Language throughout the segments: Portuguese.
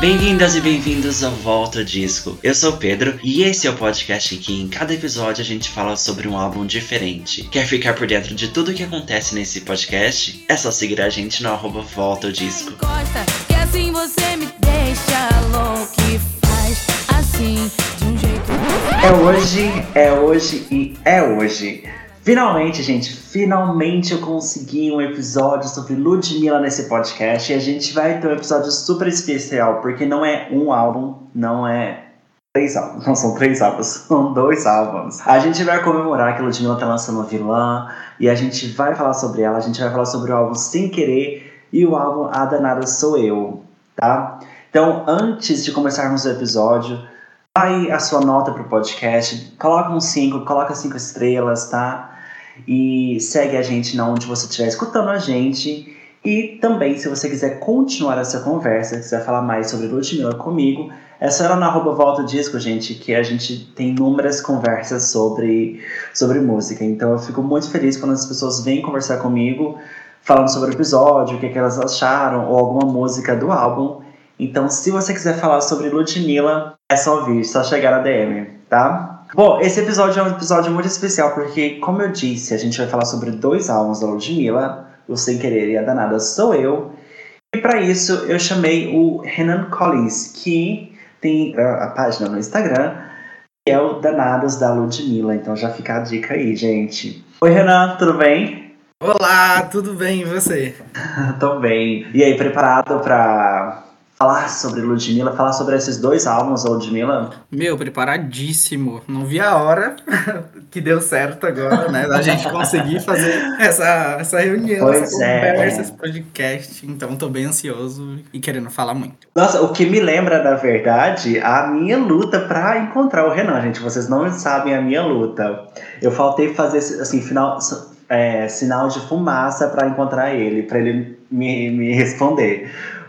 Bem-vindas e bem-vindos ao Volta Disco. Eu sou o Pedro e esse é o podcast em que em cada episódio a gente fala sobre um álbum diferente. Quer ficar por dentro de tudo o que acontece nesse podcast? É só seguir a gente no arroba Volta Disco. Gosta, que assim você me deixa louco e faz assim, de um jeito. É hoje, é hoje e é hoje. Finalmente, gente, finalmente eu consegui um episódio sobre Ludmilla nesse podcast. E a gente vai ter um episódio super especial, porque não é um álbum, não é três álbuns. Não são três álbuns, são dois álbuns. A gente vai comemorar que Ludmilla tá lançando Vilã. E a gente vai falar sobre ela, a gente vai falar sobre o álbum Sem Querer e o álbum A Danada Sou Eu, tá? Então, antes de começarmos o episódio, vai a sua nota pro podcast, coloca um 5, coloca cinco estrelas, tá? E segue a gente na onde você estiver escutando a gente. E também, se você quiser continuar essa conversa, quiser falar mais sobre Ludmilla comigo, é só ir lá na arroba Volta Disco, gente, que a gente tem inúmeras conversas sobre, sobre música. Então eu fico muito feliz quando as pessoas vêm conversar comigo, falando sobre o episódio, o que, que elas acharam, ou alguma música do álbum. Então, se você quiser falar sobre Ludmilla, é só vir, só chegar na DM, tá? Bom, esse episódio é um episódio muito especial porque, como eu disse, a gente vai falar sobre dois álbuns da Ludmilla, o Sem Querer e a Danada Sou Eu. E para isso eu chamei o Renan Collins, que tem a página no Instagram, que é o Danados da Ludmilla. Então já fica a dica aí, gente. Oi, Renan, tudo bem? Olá, tudo bem e você? Tô bem. E aí, preparado para falar sobre Ludmilla, falar sobre esses dois álbuns da Ludmilla? Meu, preparadíssimo. Não vi a hora que deu certo agora, né? Da gente conseguir fazer essa, essa reunião, Pois essa é. conversa, esse podcast. Então tô bem ansioso e querendo falar muito. Nossa, o que me lembra, na verdade, a minha luta pra encontrar o Renan, gente. Vocês não sabem a minha luta. Eu faltei fazer, assim, final, é, sinal de fumaça pra encontrar ele, pra ele me, me responder.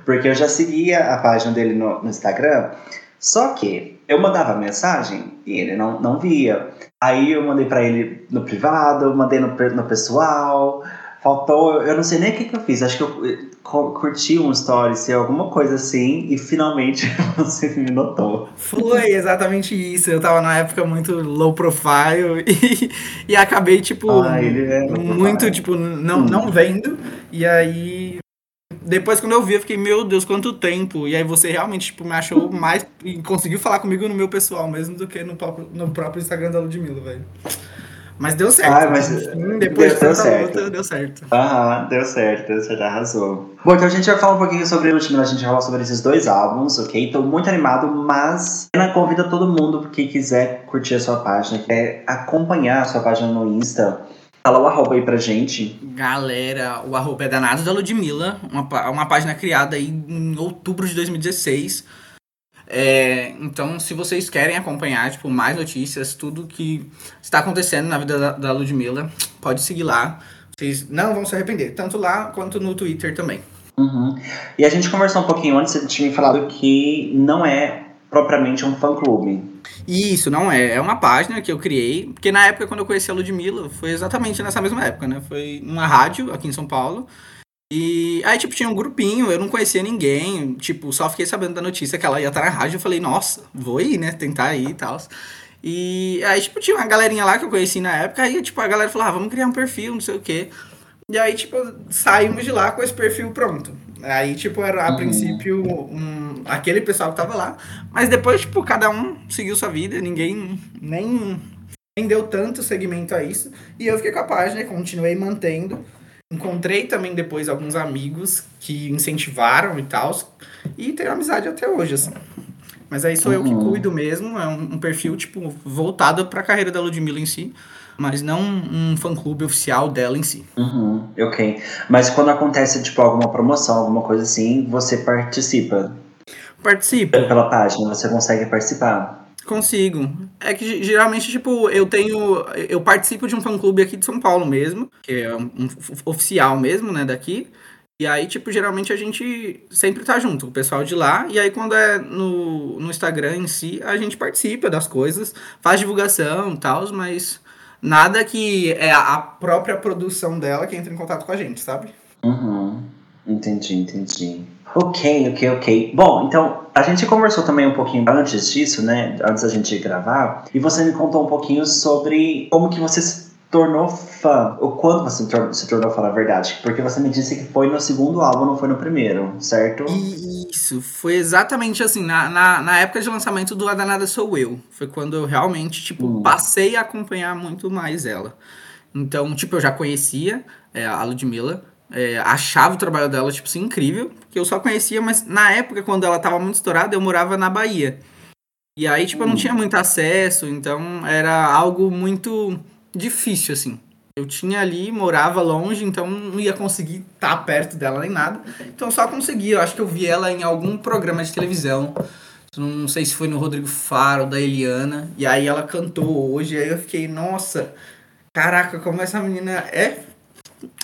Porque eu já seguia a página dele no, no Instagram, só que eu mandava mensagem e ele não, não via. Aí eu mandei pra ele no privado, mandei no, no pessoal. Faltou, eu não sei nem o que, que eu fiz. Acho que eu eh, cu- curti um story, sei, alguma coisa assim, e finalmente você me notou. Foi exatamente isso. Eu tava na época muito low profile e, e acabei, tipo, Ah, ele é muito, tipo, não, Hum. não vendo. E aí. Depois, quando eu vi, eu fiquei, meu Deus, quanto tempo! E aí você realmente, tipo, me achou mais. E conseguiu falar comigo no meu pessoal mesmo do que no próprio, no próprio Instagram da Ludmilla, velho. Mas deu certo. Ah, mas Enfim, depois de deu tanta certo. luta, deu certo. Aham, deu certo, deu certo, arrasou. Bom, então a gente vai falar um pouquinho sobre o Ludmilla, a gente vai falar sobre esses dois álbuns, ok? Tô muito animado, mas Ana convida todo mundo que quiser curtir a sua página, quer acompanhar a sua página no Insta. Fala o arroba aí pra gente. Galera, o arroba é Danados da Ludmilla, uma, uma página criada aí em outubro de 2016. É, então, se vocês querem acompanhar, tipo, mais notícias, tudo que está acontecendo na vida da, da Ludmilla, pode seguir lá. Vocês não vão se arrepender, tanto lá quanto no Twitter também. Uhum. E a gente conversou um pouquinho antes, você tinha me falado que não é propriamente um fã-clube. E isso, não é. É uma página que eu criei, porque na época, quando eu conheci a Ludmilla, foi exatamente nessa mesma época, né? Foi numa rádio aqui em São Paulo. E aí, tipo, tinha um grupinho, eu não conhecia ninguém, tipo, só fiquei sabendo da notícia que ela ia estar na rádio, eu falei, nossa, vou ir, né, tentar ir e tal. E aí, tipo, tinha uma galerinha lá que eu conheci na época, aí, tipo, a galera falou, ah, vamos criar um perfil, não sei o quê. E aí, tipo, saímos de lá com esse perfil pronto. Aí, tipo, era a Uhum. princípio um, aquele pessoal que tava lá, mas depois, tipo, cada um seguiu sua vida, ninguém nem, nem deu tanto segmento a isso. E eu fiquei com a página, continuei mantendo. Encontrei também depois alguns amigos que incentivaram e tal. E tenho amizade até hoje, assim. Mas aí sou eu que Uhum. cuido mesmo. É um, um perfil, tipo, voltado pra carreira da Ludmilla em si. Mas não um fã-clube oficial dela em si. Uhum, ok. Mas quando acontece, tipo, alguma promoção, alguma coisa assim, você participa Participo. pela página, você consegue participar. Consigo. É que ge- geralmente, tipo, eu tenho. Eu participo de um fã-clube aqui de São Paulo mesmo, que é um, um oficial mesmo, né, daqui. E aí, tipo, geralmente a gente sempre tá junto, o pessoal de lá. E aí, quando é no, no Instagram em si, a gente participa das coisas, faz divulgação e tal, mas nada que é a própria produção dela que entra em contato com a gente, sabe? Uhum. Entendi, entendi. Ok, ok, ok. Bom, então a gente conversou também um pouquinho antes disso, né? Antes da gente gravar, e você me contou um pouquinho sobre como que você tornou fã, ou quando você se tornou, fã, na verdade. Porque você me disse que foi no segundo álbum, não foi no primeiro, certo? Isso, foi exatamente assim, na, na, na época de lançamento do A Danada Sou Eu. Foi quando eu realmente, tipo, Hum. passei a acompanhar muito mais ela. Então, tipo, eu já conhecia é, a Ludmilla, é, achava o trabalho dela, tipo, assim, incrível, porque eu só conhecia, mas na época, quando ela tava muito estourada, eu morava na Bahia. E aí, tipo, eu não Hum. tinha muito acesso, então era algo muito difícil, assim. Eu tinha ali, morava longe, então não ia conseguir estar perto dela nem nada. Então só conseguia, eu acho que eu vi ela em algum programa de televisão. Não sei se foi no Rodrigo Faro, da Eliana. E aí ela cantou hoje, aí eu fiquei, nossa, caraca, como essa menina é.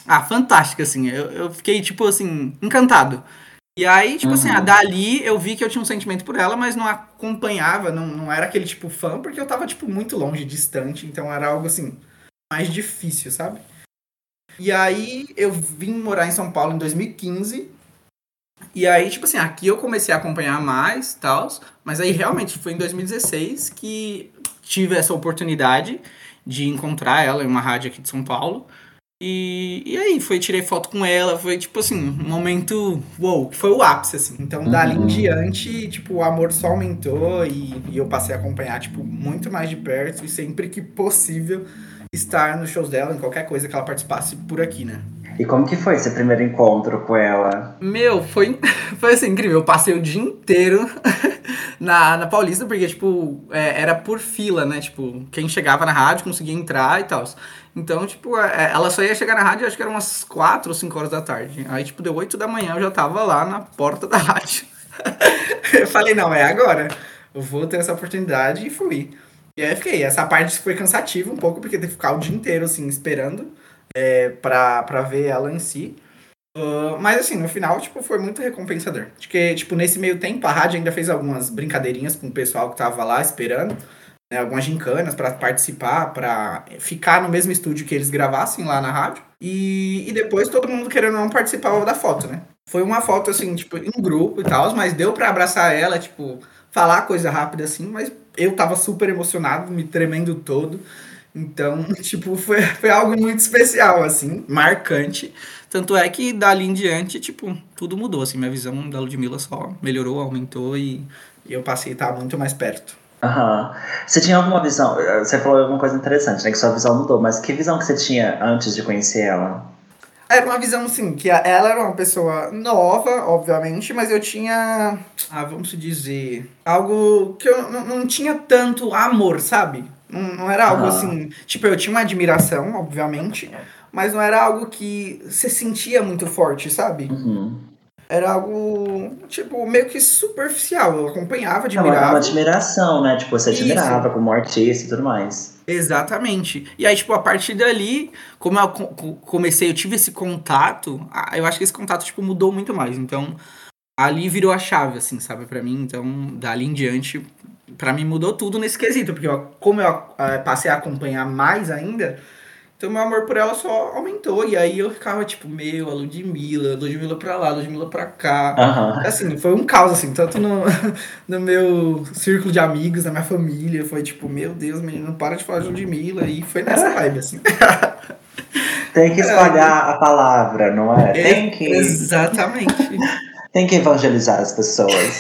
Ah, fantástica, assim. Eu, eu fiquei, tipo assim, encantado. E aí, tipo assim, Uhum. a dali eu vi que eu tinha um sentimento por ela, mas não acompanhava, não, não era aquele tipo fã, porque eu tava, tipo, muito longe, distante, então era algo assim, mais difícil, sabe? E aí eu vim morar em São Paulo em 2015. E aí, tipo assim, aqui eu comecei a acompanhar mais tal, mas aí realmente foi em 2016 que tive essa oportunidade de encontrar ela em uma rádio aqui de São Paulo. E, e aí, foi, tirei foto com ela, foi tipo assim, um momento, uou, que foi o ápice, assim. Então, dali em Uhum. diante, tipo, o amor só aumentou e, e eu passei a acompanhar, tipo, muito mais de perto e sempre que possível estar nos shows dela, em qualquer coisa que ela participasse por aqui, né? E como que foi esse primeiro encontro com ela? Meu, foi, foi assim, incrível. Eu passei o dia inteiro na, na Paulista, porque, tipo, é, era por fila, né? Tipo, quem chegava na rádio conseguia entrar e tal. Então, tipo, é, ela só ia chegar na rádio, acho que eram umas 4 ou 5 horas da tarde. Aí, tipo, deu 8 da manhã, eu já tava lá na porta da rádio. eu falei, não, é agora. Eu vou ter essa oportunidade e fui. E aí fiquei. Essa parte foi cansativa um pouco, porque teve que ficar o dia inteiro, assim, esperando é, pra ver ela em si. Uh, mas assim, no final, tipo, foi muito recompensador. Acho que, tipo, nesse meio tempo, a rádio ainda fez algumas brincadeirinhas com o pessoal que tava lá esperando. Né, algumas gincanas pra participar, pra ficar no mesmo estúdio que eles gravassem lá na rádio. E, e depois todo mundo querendo não participava da foto, né? Foi uma foto, assim, tipo, em grupo e tal, mas deu pra abraçar ela, tipo, falar coisa rápida assim, mas eu tava super emocionado, me tremendo todo. Então, tipo, foi, foi algo muito especial, assim, marcante. Tanto é que dali em diante, tipo, tudo mudou, assim, minha visão da Ludmilla só melhorou, aumentou e, e eu passei a estar muito mais perto. Aham. Você tinha alguma visão? eh, Você falou alguma coisa interessante, né? Que sua visão mudou, mas que visão que você tinha antes de conhecer ela? Era uma visão, assim, que ela era uma pessoa nova, obviamente, mas eu tinha, ah, vamos dizer, algo que eu não, não tinha tanto amor, sabe? Não, não era algo Ah. assim, tipo, eu tinha uma admiração, obviamente, mas não era algo que você sentia muito forte, sabe? Uhum. Era algo, tipo, meio que superficial. Eu acompanhava, É uma, é uma admirava. admiração, né? Tipo, você Isso. admirava como artista e tudo mais. Exatamente. E aí, tipo, a partir dali, como eu co- co- comecei, eu tive esse contato, eu acho que esse contato, tipo, mudou muito mais. Então, ali virou a chave, assim, sabe, pra mim. Então, dali em diante, pra mim mudou tudo nesse quesito. Porque eu- como eu eh, passei a acompanhar mais ainda, então meu amor por ela só aumentou. E aí eu ficava, tipo, meu, a Ludmilla, Ludmilla pra lá, Ludmilla pra cá. Aham. Assim, foi um caos, assim, tanto no, no meu círculo de amigos, na minha família. Foi tipo, meu Deus, menino, para de falar de Ludmilla. E foi nessa vibe, assim. Tem que espalhar a palavra, não é? Tem que, Exatamente. tem que evangelizar as pessoas.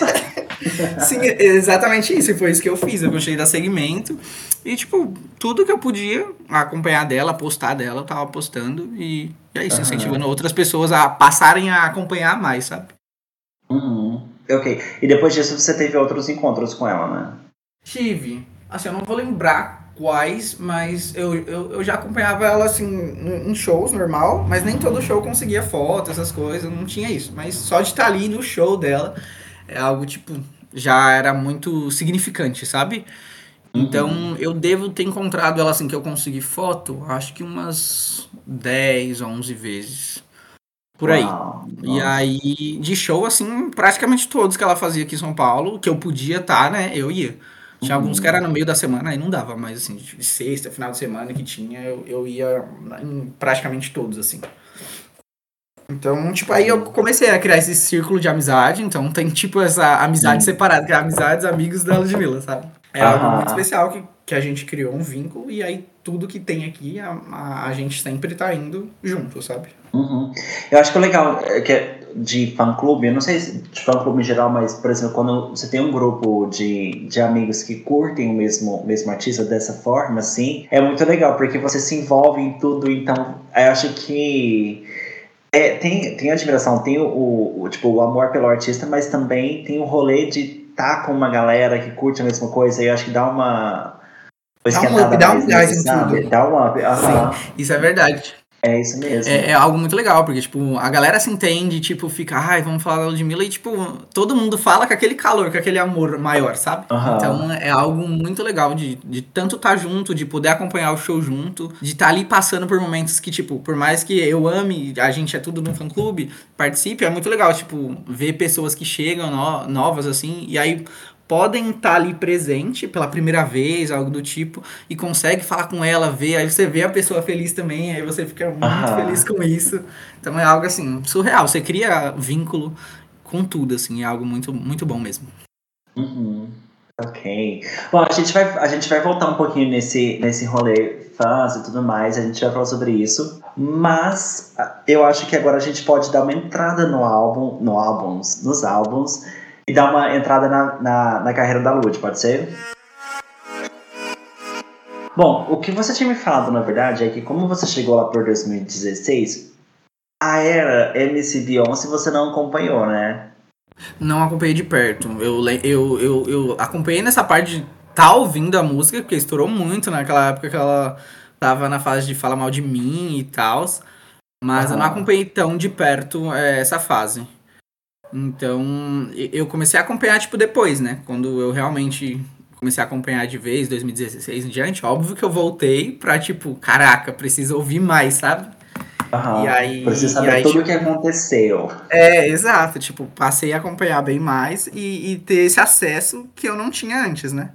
Sim, exatamente isso. Foi isso que eu fiz. Eu gostei dar segmento. E, tipo, tudo que eu podia acompanhar dela, postar dela, eu tava postando. E, e é isso, Aham. incentivando outras pessoas a passarem a acompanhar mais, sabe? Uhum. Ok. E depois disso você teve outros encontros com ela, né? Tive. Assim, eu não vou lembrar quais, mas eu, eu, eu já acompanhava ela, assim, em em shows normal, mas nem todo show conseguia foto, essas coisas, não tinha isso. Mas só de estar ali no show dela é algo, tipo, já era muito significante, sabe? Então, eu devo ter encontrado ela, assim, que eu consegui foto, acho que umas 10, 11 vezes. Por aí. Uau. E aí, de show, assim, praticamente todos que ela fazia aqui em São Paulo, que eu podia estar, né, eu ia. Tinha Uhum. alguns que era no meio da semana, aí não dava, mas assim, de sexta, final de semana que tinha, eu, eu ia em praticamente todos, assim. Então, tipo, aí eu comecei a criar esse círculo de amizade. Então, tem, tipo, essa amizade separada, que é amizades, amigos da Ludmilla, sabe? É algo Aham. muito especial que, que a gente criou um vínculo e aí tudo que tem aqui, a, a, a gente sempre tá indo junto, sabe? Uhum. Eu acho que o legal é que é de fã-clube, eu não sei se de fã-clube em geral, mas, por exemplo, quando você tem um grupo de, de amigos que curtem o mesmo, mesmo artista dessa forma, assim, é muito legal, porque você se envolve em tudo, então, eu acho que é, tem, tem admiração, tem o, o, o, tipo, o amor pelo artista, mas também tem o rolê de estar com uma galera que curte a mesma coisa, e eu acho que dá uma... uma Dá um dá um gás em tudo. Dá um up, aham. Isso é verdade. É isso mesmo. É, é algo muito legal, porque, tipo, a galera se entende, tipo, fica, ai, vamos falar da Ludmilla, e, tipo, todo mundo fala com aquele calor, com aquele amor maior, sabe? Aham. Então é algo muito legal de, de tanto estar junto, de poder acompanhar o show junto, de estar ali passando por momentos que, tipo, por mais que eu ame, a gente é tudo no fã clube, participe, é muito legal, tipo, ver pessoas que chegam no- novas, assim, e aí podem estar ali presente pela primeira vez, algo do tipo, e consegue falar com ela, ver, aí você vê a pessoa feliz também, aí você fica muito Aham. feliz com isso. Então é algo assim, surreal, você cria vínculo com tudo, assim, é algo muito, muito bom mesmo. Uhum. Ok. Bom, a gente vai, a gente vai voltar um pouquinho nesse, nesse rolê fãs e tudo mais, a gente vai falar sobre isso. Mas ah, eu acho que agora a gente pode dar uma entrada no álbum, no álbuns, nos álbuns, e dar uma entrada na, na, na carreira da Lud, pode ser? Bom, o que você tinha me falado, na verdade, é que como você chegou lá por 2016, a era MC Beyoncé você não acompanhou, né? Não acompanhei de perto. Eu, eu, eu, eu acompanhei nessa parte de tá ouvindo a música, porque estourou muito naquela época que ela tava na fase de falar mal de mim e tal. Mas eu não acompanhei tão de perto é, essa fase. Então, eu comecei a acompanhar, tipo, depois, né? Quando eu realmente comecei a acompanhar de vez, 2016 em diante. Óbvio que eu voltei pra, tipo, caraca, preciso ouvir mais, sabe? Aham. E aí- Precisa e saber aí, tudo tipo- o que aconteceu. É, exato. Tipo, passei a acompanhar bem mais e, e ter esse acesso que eu não tinha antes, né?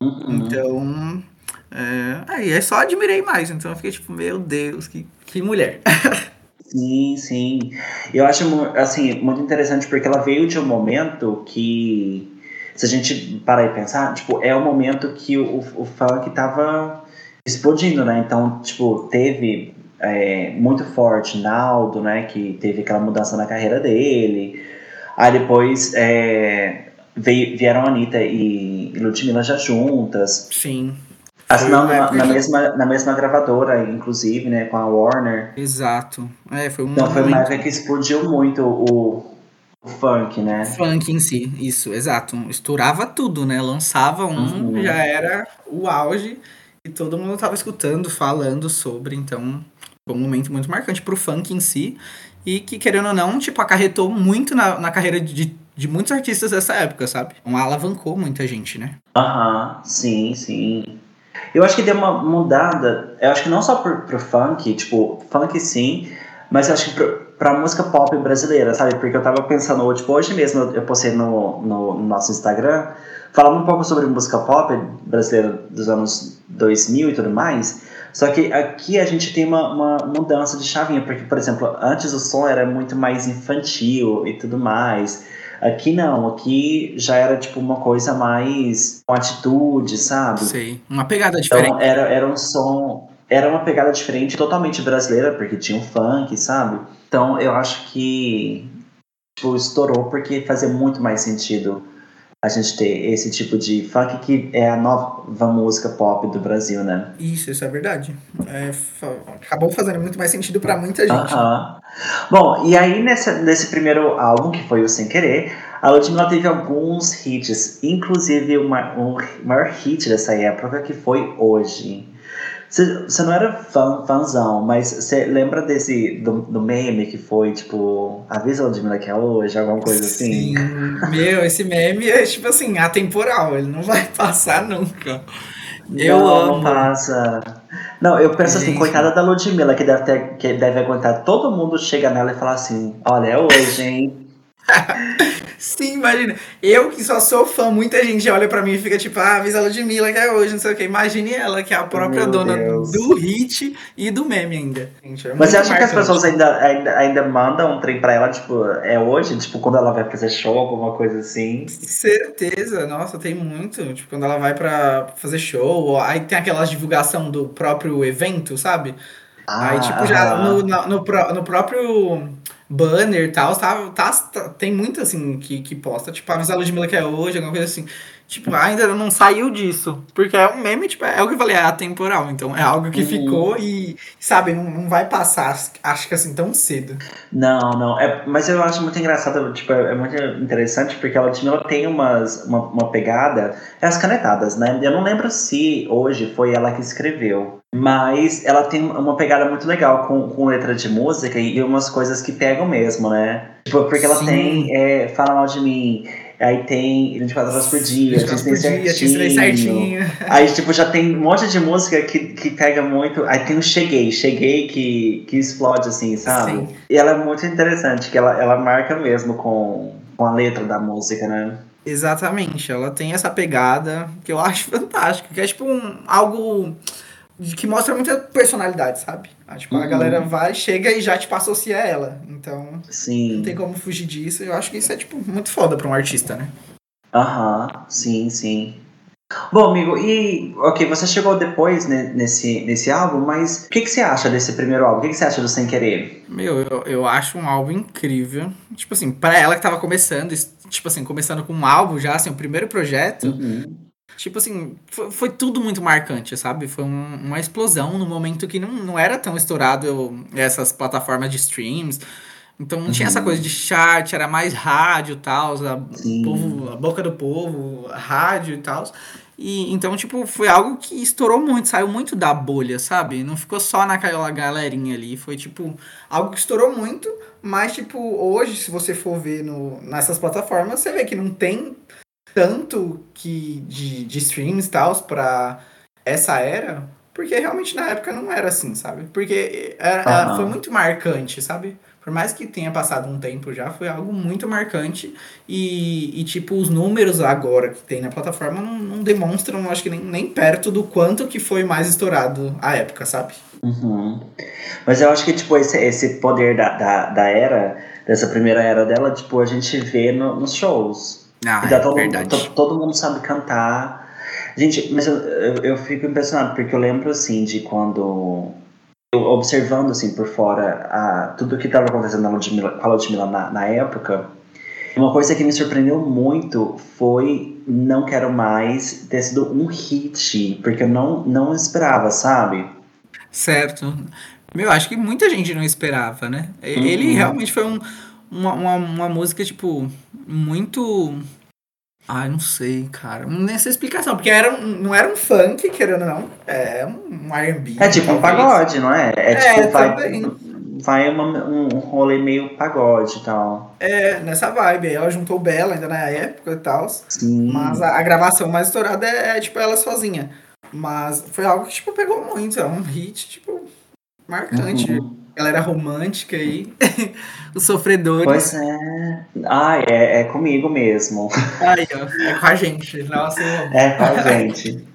Uhum. Então, é, aí é só admirei mais. Então eu fiquei tipo, meu Deus, que, que mulher. Sim, sim. Eu acho assim, muito interessante porque ela veio de um momento que, se a gente parar e pensar, tipo, é o momento que o, o funk tava explodindo, né? Então, tipo, teve é, muito forte Naldo, né? Que teve aquela mudança na carreira dele. Aí depois é, veio, vieram Anitta e, e Ludmilla já juntas. Sim. Uma na, na mesma, na mesma gravadora, inclusive, né? Com a Warner. Exato. É, foi um Então foi uma época que explodiu muito o, o funk, né? funk em si. Isso, exato. Estourava tudo, né? Lançava um, Uhum. já era o auge. E todo mundo tava escutando, falando sobre. Então, foi um momento muito marcante pro funk em si. E que, querendo ou não, tipo, acarretou muito na, na carreira de, de muitos artistas dessa época, sabe? Um alavancou muita gente, né? Aham, sim, sim. Eu acho que deu uma mudada, eu acho que não só pro, pro funk, tipo, funk sim, mas eu acho que pro, pra música pop brasileira, sabe? Porque eu tava pensando, tipo, hoje mesmo eu eu postei no, no, no nosso Instagram, falando um pouco sobre música pop brasileira dos anos 2000 e tudo mais, só que aqui a gente tem uma, uma mudança de chavinha, porque, por exemplo, antes o som era muito mais infantil e tudo mais, Aqui não, aqui já era tipo uma coisa mais com atitude, sabe? Sei. Uma pegada Então diferente. era, era um som, era uma pegada diferente, totalmente brasileira, porque tinha um funk, sabe? Então eu acho que tipo, estourou porque fazia muito mais sentido a gente ter esse tipo de funk que é a nova música pop do Brasil, né? Isso, isso é verdade. É, acabou fazendo muito mais sentido pra muita gente. Aham. Bom, e aí nessa, nesse primeiro álbum, que foi o Sem Querer, a Ludmilla teve alguns hits, inclusive uma, um maior hit dessa época, que foi Hoje. Você não era fã, fãzão, mas você lembra desse, do, do meme que foi, tipo, avisa a Ludmilla que é hoje, alguma coisa assim? Sim. Meu, esse meme é tipo assim, atemporal, ele não vai passar nunca. Eu não, amo. não passa. Não, eu penso assim, Gente. coitada da Ludmilla, que deve, ter, que deve aguentar todo mundo chega nela e falar assim, olha, é hoje, hein? Sim, imagina. Eu que só sou fã, muita gente olha pra mim e fica tipo, ah, avisa a Ludmilla que é hoje, não sei o que. Imagine ela, que é a própria Meu dona Deus. do hit e do meme ainda. Gente, é Mas você acha que as marcante. pessoas ainda, ainda, ainda mandam um trem pra ela, tipo, é hoje? Tipo, quando ela vai fazer show, alguma coisa assim? Certeza, nossa, tem muito. Tipo, quando ela vai pra fazer show, ou aí tem aquelas divulgação do próprio evento, sabe? aí, tipo, já aham. no, no, pró- no próprio banner e tal, tá, tá, tá- tem muito assim que, que posta, tipo, avisa a Ludmilla que é hoje, alguma coisa assim. Tipo, ainda não saiu disso. Porque é um meme, tipo, é o que eu falei, é atemporal. Então é algo que Uhum. ficou e, sabe, não, não vai passar, acho que assim, tão cedo. Não, não. É, mas eu acho muito engraçado, tipo, é, é muito interessante porque a Ludmilla tem umas, uma, uma pegada, é as canetadas, né? Eu não lembro se hoje foi ela que escreveu, mas ela tem uma pegada muito legal com, com letra de música e umas coisas que pegam mesmo, né? Tipo, porque ela Sim. tem é, Fala Mal de Mim, aí tem 24 horas por dia, 24 Disney por dia, Disney certinho. certinho. Aí, tipo, já tem um monte de música que, que pega muito. Aí tem o Cheguei, Cheguei que, que explode, assim, sabe? Sim. E ela é muito interessante, que ela, ela marca mesmo com, com a letra da música, né? Exatamente, ela tem essa pegada que eu acho fantástico, que é tipo um, algo que mostra muita personalidade, sabe? Ah, Tipo, a Uhum. galera vai, chega e já tipo associa ela. Então, Sim. não tem como fugir disso. Eu acho que isso é tipo muito foda pra um artista, né? Aham, sim, sim. Bom, amigo, e ok, você chegou depois né, nesse, nesse álbum, mas o que, que você acha desse primeiro álbum? O que, que você acha do Sem Querer? Meu, eu, eu acho um álbum incrível. Tipo assim, pra ela que tava começando, tipo assim, começando com um álbum já, assim, o primeiro projeto, Uhum. Tipo assim, foi, foi tudo muito marcante, sabe? Foi um- uma explosão no momento que não, não era tão estourado essas plataformas de streams. Então não tinha essa coisa de chat, era mais rádio e tal, a, a boca do povo, rádio e tal. E então, tipo, foi algo que estourou muito, saiu muito da bolha, sabe? Não ficou só naquela galerinha ali. Foi, tipo, algo que estourou muito, mas, tipo, hoje, se você for ver no, nessas plataformas, você vê que não tem tanto que de, de streams e tal pra essa era, porque realmente na época não era assim, sabe? Porque era, Aham. foi muito marcante, sabe? Por mais que tenha passado um tempo já, foi algo muito marcante. E, e tipo, os números agora que tem na plataforma não, não demonstram, acho que nem, nem perto do quanto que foi mais estourado a época, sabe? Uhum. Mas eu acho que, tipo, esse, esse poder da, da, da era, dessa primeira era dela, tipo, a gente vê no- nos shows. Ah, Então, é todo, verdade. to- todo mundo sabe cantar. Gente, mas eu, eu, eu fico impressionado, porque eu lembro, assim, de quando... Eu observando, assim, por fora, a, tudo que estava acontecendo na Ludmilla, com a Ludmilla na, na época, uma coisa que me surpreendeu muito foi Não Quero Mais ter sido um hit, porque eu não, não esperava, sabe? Certo. Meu, acho que muita gente não esperava, né? Ele Uhum. realmente foi um, uma, uma, uma música, tipo, muito. Ai, não sei, cara. Nem sei explicação, porque era um, não era um funk, querendo ou não. É um RB. É tipo um pagode, não é? É, É, tipo, vai, vai uma- um rolê meio pagode e tal. É, nessa vibe. Aí ela juntou Bela ainda na época e tal. Sim. Mas a, a gravação mais estourada é, é, tipo, ela sozinha. Mas foi algo que, tipo, pegou muito. É um hit, tipo, marcante. Uhum. Galera romântica aí. Os sofredores. Pois é. Ai, é, é comigo mesmo. Aí, ó. É com a gente. Nossa. É com a gente.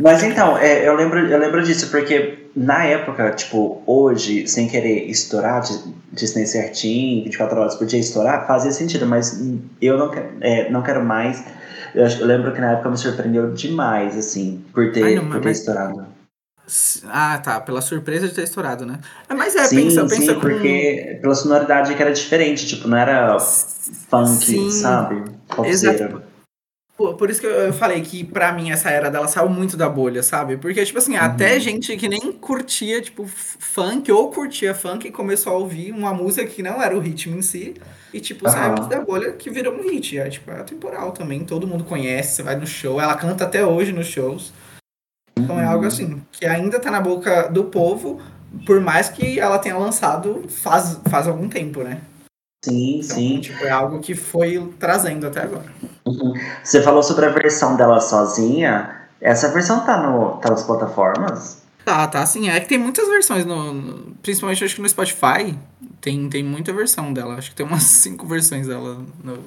Mas então, é, eu, lembro, eu lembro disso, porque na época, tipo, hoje, sem querer estourar, Dis- Disney certinho, 24 horas por dia estourar, fazia sentido, mas eu não, é, não quero mais. Eu, acho- eu lembro que na época me surpreendeu demais, assim, por ter, Ai, não, por mas- ter estourado. Ah, tá. Pela surpresa de ter estourado, né? Mas é, sim, pensa, sim, pensa com... porque pela sonoridade que era diferente, tipo, não era funk, Sim. sabe? Exato. Por, por isso que eu falei que pra mim essa era dela saiu muito da bolha, sabe? Porque, tipo assim, Uhum. até gente que nem curtia, tipo, funk ou curtia funk começou a ouvir uma música que não era o ritmo em si. E, tipo, saiu Aham. muito da bolha que virou um hit. É, tipo, é atemporal também. Todo mundo conhece, você vai no show. Ela canta até hoje nos shows. Então é algo assim, que ainda tá na boca do povo, por mais que ela tenha lançado faz, faz algum tempo, né? Sim, Então, sim. tipo, é algo que foi trazendo até agora. Uhum. Você falou sobre a versão dela sozinha. Essa versão tá, no, tá nas plataformas? Tá, tá, sim. É que tem muitas versões, no, no- principalmente acho que no Spotify. Tem, tem muita versão dela. Acho que tem umas cinco versões dela. No...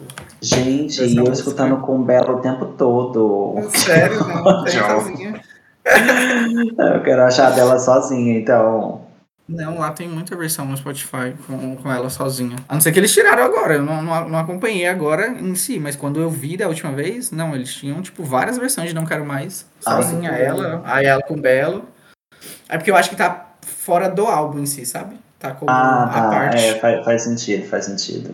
Gente, e eu escutando com o Belo o tempo todo. Sério, não. Tem sozinha. Eu quero achar dela sozinha, então. Não, lá tem muita versão no Spotify com, com ela sozinha. A não ser que eles tiraram agora. Eu não, não, não acompanhei agora em si, mas quando eu vi da última vez, não, eles tinham, tipo, várias versões de Não Quero Mais. Ah, Sozinha sim. ela, aí ela com Belo. É porque eu acho que tá fora do álbum em si, sabe? Tá como Ah, a tá. parte. É, faz, faz sentido, faz sentido.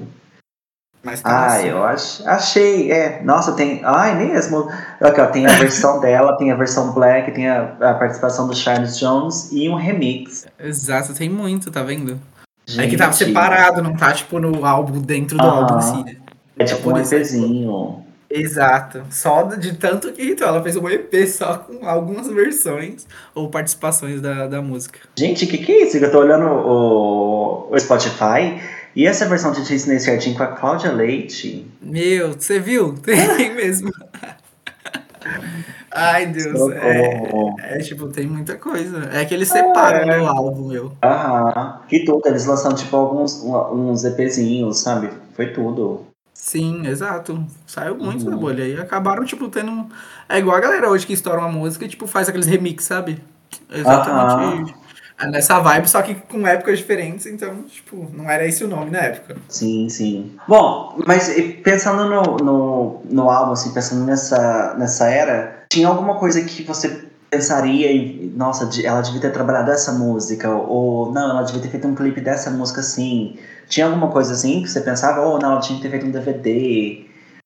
Mas tá Ah, assim. eu ach, achei. É, nossa, tem. Ai, mesmo. Aqui, ó, tem a versão dela, tem a versão black, tem a, a participação do Charles Jones e um remix. Exato, tem muito, tá vendo? Gente, É que tava separado, não tá, tipo, no álbum, dentro do Aham. álbum em si. É tipo um. EPzinho. Exato. Só de tanto que então, ela fez um EP só com algumas versões ou participações da, da música. Gente, o que, que é isso? Eu tô olhando o, o Spotify e essa versão de Disney certinho com a Cláudia Leite. Meu, você viu? Tem mesmo. Ai, Deus. É, Socorro. é, tipo, tem muita coisa. É que eles separam É. do álbum, meu. Aham. Que tudo, eles lançaram tipo alguns uns EPzinhos, sabe? Foi tudo. Sim, exato. Saiu muito Uhum. da bolha. E acabaram, tipo, tendo. É igual a galera hoje que estoura uma música e, tipo, faz aqueles remix, sabe? Exatamente. É nessa vibe, só que com épocas diferentes, então, tipo, não era esse o nome na época. Sim, sim. Bom, mas e pensando no, no, no álbum, assim, pensando nessa, nessa era, tinha alguma coisa que você pensaria em, nossa, ela devia ter trabalhado essa música, ou não, ela devia ter feito um clipe dessa música assim. Tinha alguma coisa assim que você pensava, ou não, ela tinha que ter feito um DVD.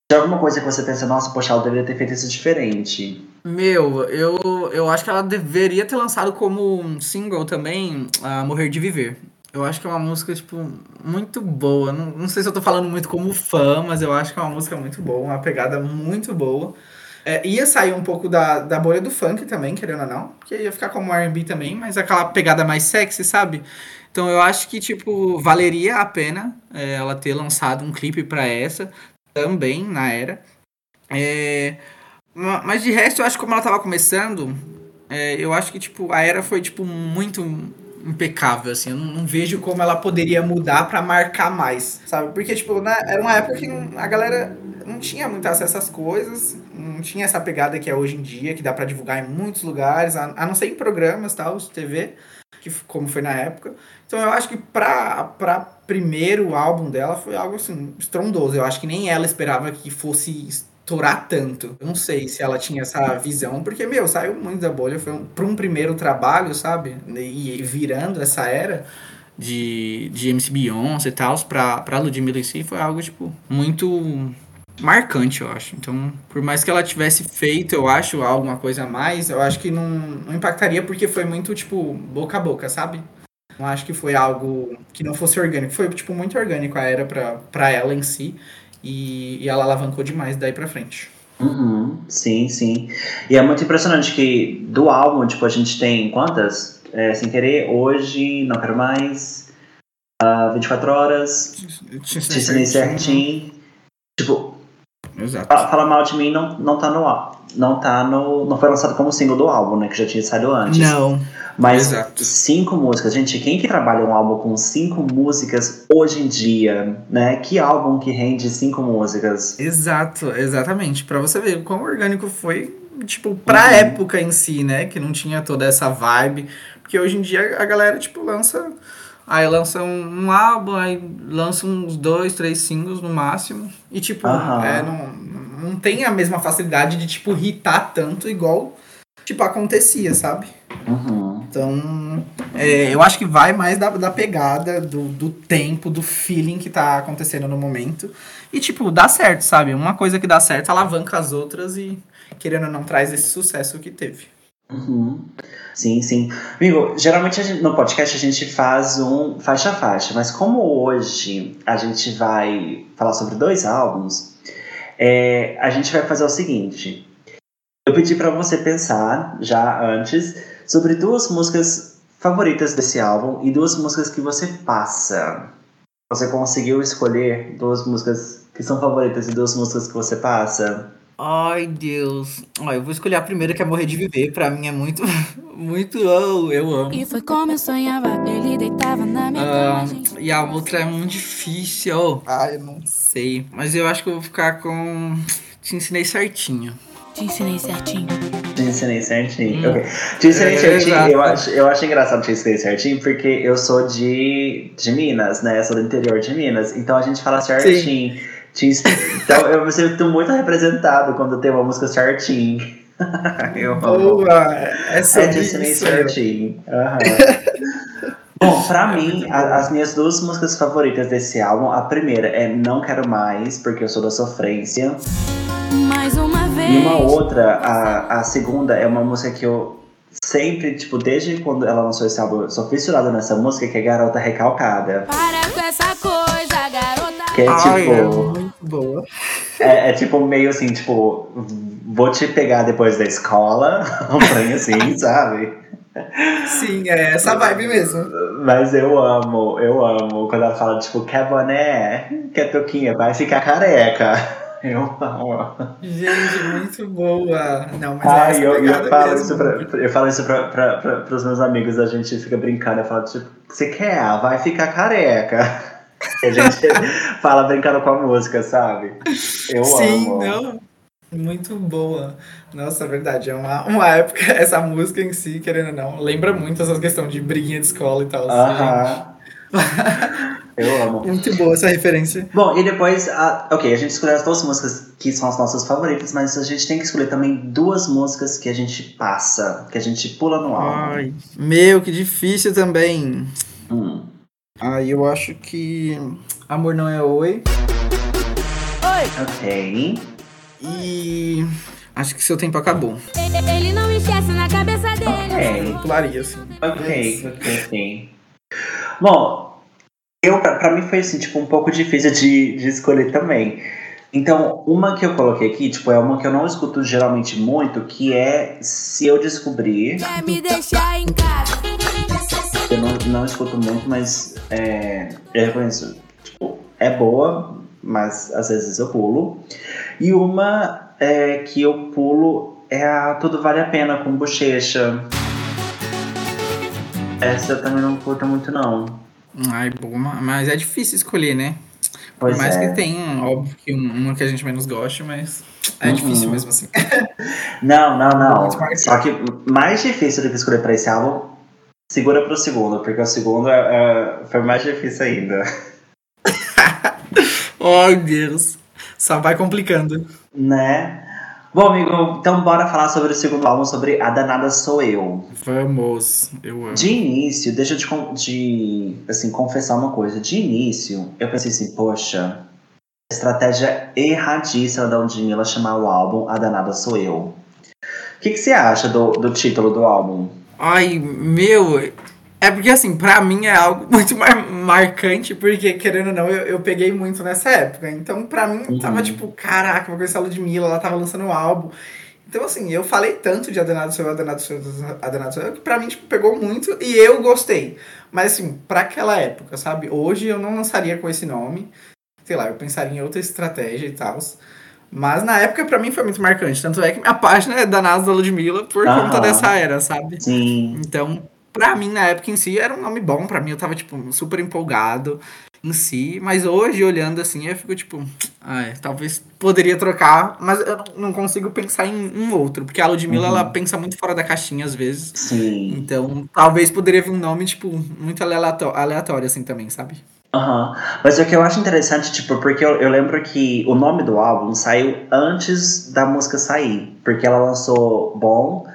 Tinha alguma coisa que você pensa, nossa, poxa, ela deveria ter feito isso diferente. Meu, eu, eu acho que ela deveria ter lançado como um single também a Morrer de Viver. Eu acho que é uma música, tipo, muito boa. Não, não sei se eu tô falando muito como fã, mas eu acho que é uma música muito boa, uma pegada muito boa. É, ia sair um pouco da, da bolha do funk também, querendo ou não, porque ia ficar como R&B também, mas aquela pegada mais sexy, sabe? Então eu acho que, tipo, valeria a pena é, ela ter lançado um clipe pra essa, também, na era. É, mas de resto, eu acho que como ela tava começando, é, eu acho que, tipo, a era foi, tipo, muito impecável, assim. Eu não, não vejo como ela poderia mudar pra marcar mais, sabe? Porque, tipo, né, era uma época que a galera não tinha muito acesso às coisas, não tinha essa pegada que é hoje em dia, que dá pra divulgar em muitos lugares, a, a não ser em programas, tal, TV, que, como foi na época. Então eu acho que pra, pra primeiro álbum dela foi algo assim, estrondoso. Eu acho que nem ela esperava que fosse estourar tanto. Eu não sei se ela tinha essa visão, porque, meu, saiu muito da bolha. Foi um, pra um primeiro trabalho, sabe? E, e virando essa era de, de MC Beyoncé e tal, pra Ludmilla em si, foi algo, tipo, muito marcante, eu acho. Então, por mais que ela tivesse feito, eu acho, alguma coisa a mais, eu acho que não, não impactaria porque foi muito, tipo, boca a boca, sabe? Não acho que foi algo que não fosse orgânico. Foi, tipo, muito orgânico a era pra ela em si. E, e ela alavancou demais daí pra frente. Uhum, sim, sim. E é muito impressionante que do álbum, tipo, a gente tem quantas? É, sem querer, hoje, não quero mais. ah, 24 horas, te ensinei certinho. Tipo, Exato. Fala, Fala Mal de Mim não, não tá no álbum. Não tá no. Não foi lançado como single do álbum, né? Que já tinha saído antes. Não. Mas exato. cinco músicas. Gente, quem que trabalha um álbum com cinco músicas hoje em dia, né? Que álbum que rende cinco músicas? Exato, exatamente. Pra você ver quão orgânico foi, tipo, pra Uhum. época em si, né? Que não tinha toda essa vibe. Porque hoje em dia a galera, tipo, lança. Aí lança um, um álbum, aí lança uns dois, três singles no máximo. E, tipo, Aham. é, não, não tem a mesma facilidade de, tipo, hitar tanto igual, tipo, acontecia, sabe? Uhum. Então, é, eu acho que vai mais da, da pegada, do, do tempo, do feeling que tá acontecendo no momento. E, tipo, dá certo, sabe? Uma coisa que dá certo alavanca as outras e, querendo ou não, traz esse sucesso que teve. Uhum. Sim, sim. Amigo, geralmente gente- no podcast a gente faz um faixa a faixa, mas como hoje a gente vai falar sobre dois álbuns, é, a gente vai fazer o seguinte. Eu pedi pra você pensar já antes sobre duas músicas favoritas desse álbum e duas músicas que você passa. Você conseguiu escolher duas músicas que são favoritas e duas músicas que você passa? Ai, Deus. Ó, eu vou escolher a primeira, que é Morrer de Viver. Pra mim é muito, muito, oh, eu amo. E foi como eu sonhava, ele deitava na minha Ah, gente. e a outra é muito difícil. Ah, eu não sei. Mas eu acho que eu vou ficar com. Te ensinei certinho. Te ensinei certinho. Te ensinei certinho. ok. Te ensinei É, certinho. exato. Eu acho, eu acho engraçado te ensinei certinho, porque eu sou de, de Minas, né? Eu sou do interior de Minas. Então a gente fala certinho. Te ens- Então eu me sinto muito representado quando tem uma música certinho. eu amo. Boa! É É, te ensinei isso. certinho. Aham. Bom, pra mim, a- as minhas duas músicas favoritas desse álbum, a primeira é Não Quero Mais, porque eu sou da sofrência. Mais uma vez. E uma outra, a, a segunda, é uma música que eu sempre, tipo, desde quando ela lançou esse álbum, eu sou fissurado nessa música, que é Garota Recalcada. Para com essa coisa, garota. Que é Ai, é tipo, boa. é, é tipo meio assim, tipo, vou te pegar depois da escola, um trem assim, sabe? Sim, é essa vibe mesmo. Mas eu amo, eu amo quando ela fala, tipo, quer boné, quer touquinha, vai ficar careca. Eu amo. Gente, muito boa. Não, mas é Ai, essa eu, eu falo mesmo. isso, pra, eu falo isso pra, pra, pra, pros meus amigos, a gente fica brincando, eu falo, tipo, você quer? Vai ficar careca. E a gente fala brincando com a música, sabe? Eu Sim, amo. não. Muito boa. Nossa, é verdade. É uma, uma época, essa música em si, querendo ou não, lembra muito essa questão de briguinha de escola e tal. assim. Eu amo. Muito boa essa referência. Bom, e depois, a- ok, a gente escolheu as duas músicas que são as nossas favoritas, mas a gente tem que escolher também duas músicas que a gente passa, que a gente pula no álbum. Ai, meu, que difícil também. Hum. Ai, eu acho que Amor Não É Oi. Ok. E acho que Seu Tempo Acabou. Ele não esquece na cabeça dele. Ok. Pularia, assim. Ok, ok, ok. Bom, eu, pra, pra mim foi assim, tipo, um pouco difícil de, de escolher também. Então, uma que eu coloquei aqui, tipo, é uma que eu não escuto geralmente muito, que é Se Eu Descobrir. Quer me deixar em casa. Eu não, não escuto muito, mas é, eu reconheço. Tipo, é boa, mas às vezes eu pulo. E uma é, que eu pulo é a Tudo Vale a Pena com Bochecha. Essa eu também não curto muito, não. Ai, boa, mas é difícil escolher, né? Pois Por mais é. que tenha, óbvio, que um- uma que a gente menos goste, mas é Uhum. difícil mesmo assim. Não, não, não. Só que mais difícil do que escolher pra esse álbum, segura pro segundo, porque o segundo é, é- foi mais difícil ainda. Oh, Deus. Só vai complicando. Né? Bom, amigo, então bora falar sobre o segundo álbum, sobre A Danada Sou Eu. Vamos. Eu amo. De início, deixa eu te, de, assim, confessar uma coisa. De início, eu pensei assim, poxa, estratégia erradíssima da Ludmilla chamar o álbum A Danada Sou Eu. O que, que você acha do, do título do álbum? Ai, meu. É porque, assim, pra mim é algo muito mar- marcante, porque, querendo ou não, eu, eu peguei muito nessa época. Então, pra mim, Uhum. tava tipo, caraca, vou conhecer a Ludmilla, ela tava lançando um álbum. Então, assim, eu falei tanto de Adenado Seu, Adenado Seu, Adenado Seu, que pra mim, tipo, pegou muito e eu gostei. Mas, assim, pra aquela época, sabe? Hoje eu não lançaria com esse nome. Sei lá, eu pensaria em outra estratégia e tal. Mas na época, pra mim, foi muito marcante. Tanto é que minha página é da NASA da Ludmilla por Aham. conta dessa era, sabe? Sim. Então, pra mim, na época em si, era um nome bom. Pra mim, eu tava, tipo, super empolgado em si. Mas hoje, olhando assim, eu fico, tipo, ai, talvez poderia trocar. Mas eu não- consigo pensar em um outro. Porque a Ludmilla, Uhum. ela pensa muito fora da caixinha, às vezes. Sim. Então, talvez poderia vir um nome, tipo, muito aleatório, aleatório assim, também, sabe? Aham. Mas o que eu acho interessante, tipo, porque eu, eu lembro que o nome do álbum saiu antes da música sair. Porque ela lançou Bom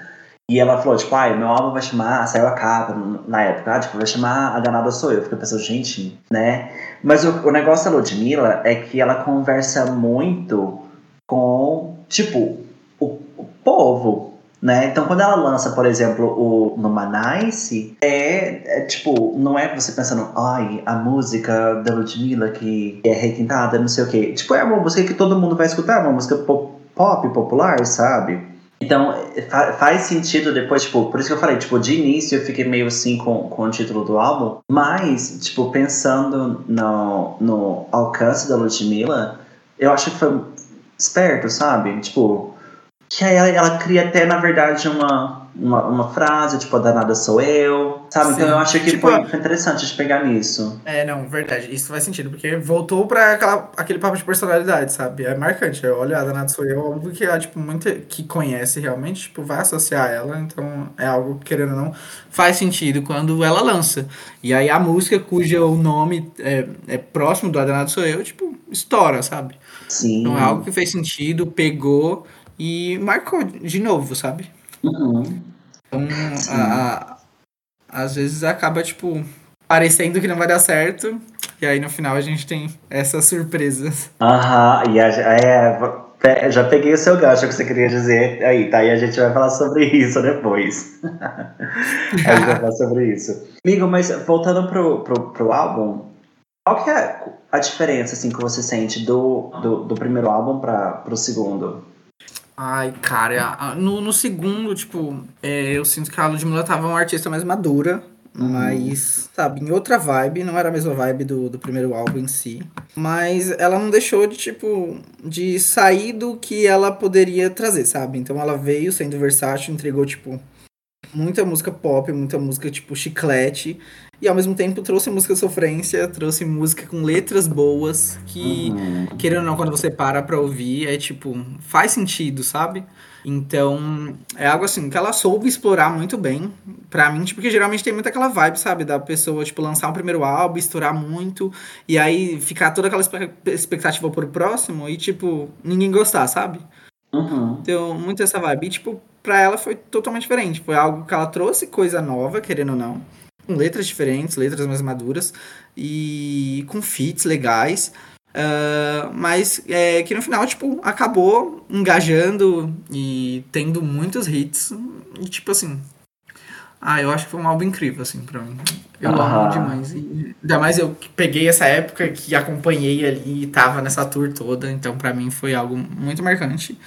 e ela falou, tipo, ai, meu álbum vai chamar, saiu a capa na época, ah, tipo, vai chamar A Danada Sou Eu. Eu fiquei pensando, gente, né? Mas o, o negócio da Ludmilla é que ela conversa muito com, tipo, o, o povo, né? Então, quando ela lança, por exemplo, o Numa Nice, é, é tipo, não é você pensando, ai, a música da Ludmilla que é requintada, não sei o quê. Tipo, é uma música que todo mundo vai escutar, uma música pop, pop popular, sabe? Então, fa- faz sentido depois, tipo, por isso que eu falei, tipo, de início eu fiquei meio assim com, com o título do álbum, mas, tipo, pensando no, no alcance da Ludmilla, eu acho que foi esperto, sabe? Tipo, que aí ela, ela cria até, na verdade, uma, uma, uma frase, tipo, a danada sou eu, sabe? então Sim. eu acho que Tipo, foi, foi interessante de pegar nisso. É, não, verdade. Isso faz sentido, porque voltou pra aquela, aquele papo de personalidade, sabe? É marcante. Olha, a Danada sou eu, óbvio que ela, tipo, muita que conhece realmente, tipo, vai associar ela, então é algo que, querendo ou não, faz sentido quando ela lança. E aí a música cujo nome é, é próximo do A Danada Sou Eu, tipo, estoura, sabe? Sim. Então é algo que fez sentido, pegou e marcou de novo, sabe? Uhum. Então, a- a- às vezes acaba, tipo, parecendo que não vai dar certo. E aí no final a gente tem essas surpresas. Aham, e a, é, já peguei o seu gancho que você queria dizer aí, tá? E a gente vai falar sobre isso depois. a gente vai falar sobre isso. Amigo, mas voltando pro, pro, pro álbum, qual que é a diferença, assim, que você sente do, do, do primeiro álbum para pro segundo? Ai, cara, a- no, no segundo, tipo, é, eu sinto que a Ludmilla tava uma artista mais madura. Mas, sabe, em outra vibe, não era a mesma vibe do, do primeiro álbum em si. Mas ela não deixou de, tipo, de sair do que ela poderia trazer, sabe? Então ela veio sendo versátil, entregou, tipo, muita música pop, muita música, tipo, chiclete. E ao mesmo tempo trouxe música sofrência, trouxe música com letras boas, que, Uhum. querendo ou não, quando você para pra ouvir, é tipo, faz sentido, sabe? Então, é algo assim que ela soube explorar muito bem. Pra mim, tipo, porque geralmente tem muito aquela vibe, sabe? Da pessoa, tipo, lançar um primeiro álbum, estourar muito, e aí ficar toda aquela expectativa pro próximo e, tipo, ninguém gostar, sabe? Uhum. Então, muito essa vibe. E, tipo, pra ela foi totalmente diferente. Foi algo que ela trouxe coisa nova, querendo ou não. Com letras diferentes, letras mais maduras. E com feats legais. Ah, mas é, que no final, tipo, acabou engajando e tendo muitos hits. E, tipo assim... Ah, eu acho que foi um álbum incrível, assim, pra mim. Eu amo demais. E, ainda mais eu peguei essa época que acompanhei ali e tava nessa tour toda. Então, pra mim, foi algo muito marcante.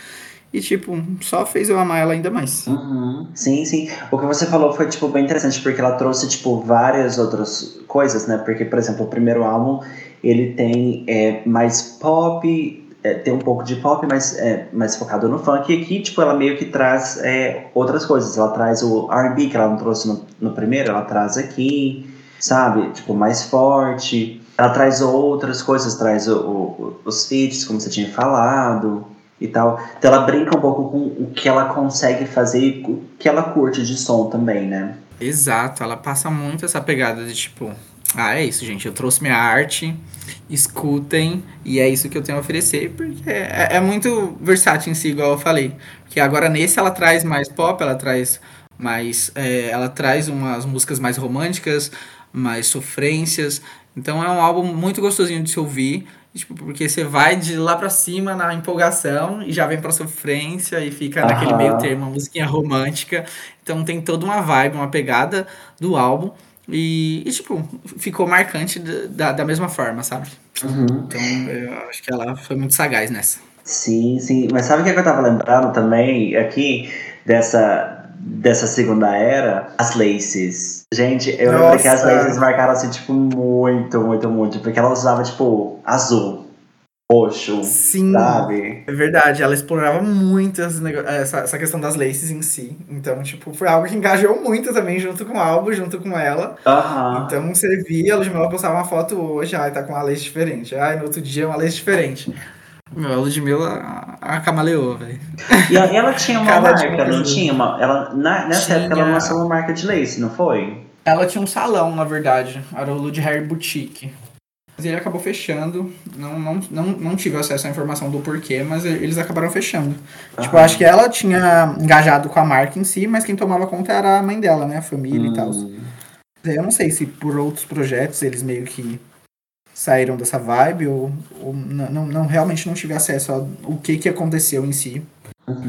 E, tipo, só fez eu amar ela ainda mais. Uhum. Sim, sim. O que você falou foi, tipo, bem interessante, porque ela trouxe, tipo, várias outras coisas, né? Porque, por exemplo, o primeiro álbum, ele tem é, mais pop, é, tem um pouco de pop, mas é mais focado no funk. E aqui, tipo, ela meio que traz é, outras coisas. Ela traz o R&B, que ela não trouxe no, no primeiro, ela traz aqui, sabe? Tipo, mais forte. Ela traz outras coisas, traz o, o- os feats, como você tinha falado e tal. Então ela brinca um pouco com o que ela consegue fazer e o que ela curte de som também, né? Exato, ela passa muito essa pegada de tipo, ah, é isso, gente, eu trouxe minha arte, escutem, e é isso que eu tenho a oferecer, porque é, é muito versátil em si, igual eu falei. Porque agora nesse ela traz mais pop, ela traz mais. é, ela traz umas músicas mais românticas, mais sofrências. Então é um álbum muito gostosinho de se ouvir. Tipo, porque você vai de lá pra cima na empolgação e já vem pra sofrência e fica naquele Aham. meio termo, uma musiquinha romântica. Então tem toda uma vibe, uma pegada do álbum. E, e, tipo, ficou marcante da, da, mesma forma, sabe? Uhum. Então eu acho que ela foi muito sagaz nessa. Sim, sim. Mas sabe o que eu tava lembrando também aqui dessa, dessa segunda era? As laces. Gente, eu lembro que as Nossa. laces marcaram assim, tipo, muito, muito, muito. Porque ela usava, tipo, azul, roxo, Sim. sabe? É verdade, ela explorava muito essa, essa questão das laces em si. Então, tipo, foi algo que engajou muito também junto com o álbum, junto com ela. Então você via, a Ludmilla postava uma foto hoje, ai, tá com uma lace diferente. Ai, no outro dia uma lace diferente. Meu, a Ludmilla a, a camaleou, velho. E ela, ela tinha uma Cada marca, não tinha uma? Ela, na- nessa época ela Tinha. lançou uma marca de lace, não foi? Ela tinha um salão, na verdade. Era o Lud Hair Boutique. Mas ele acabou fechando. Não, não, não, não tive acesso à informação do porquê, mas eles acabaram fechando. Tipo, eu acho que ela tinha engajado com a marca em si, mas quem tomava conta era a mãe dela, né? A família e tal. Hum. Eu não sei se por outros projetos eles meio que saíram dessa vibe ou, ou não, não, realmente não tive acesso ao que, que aconteceu em si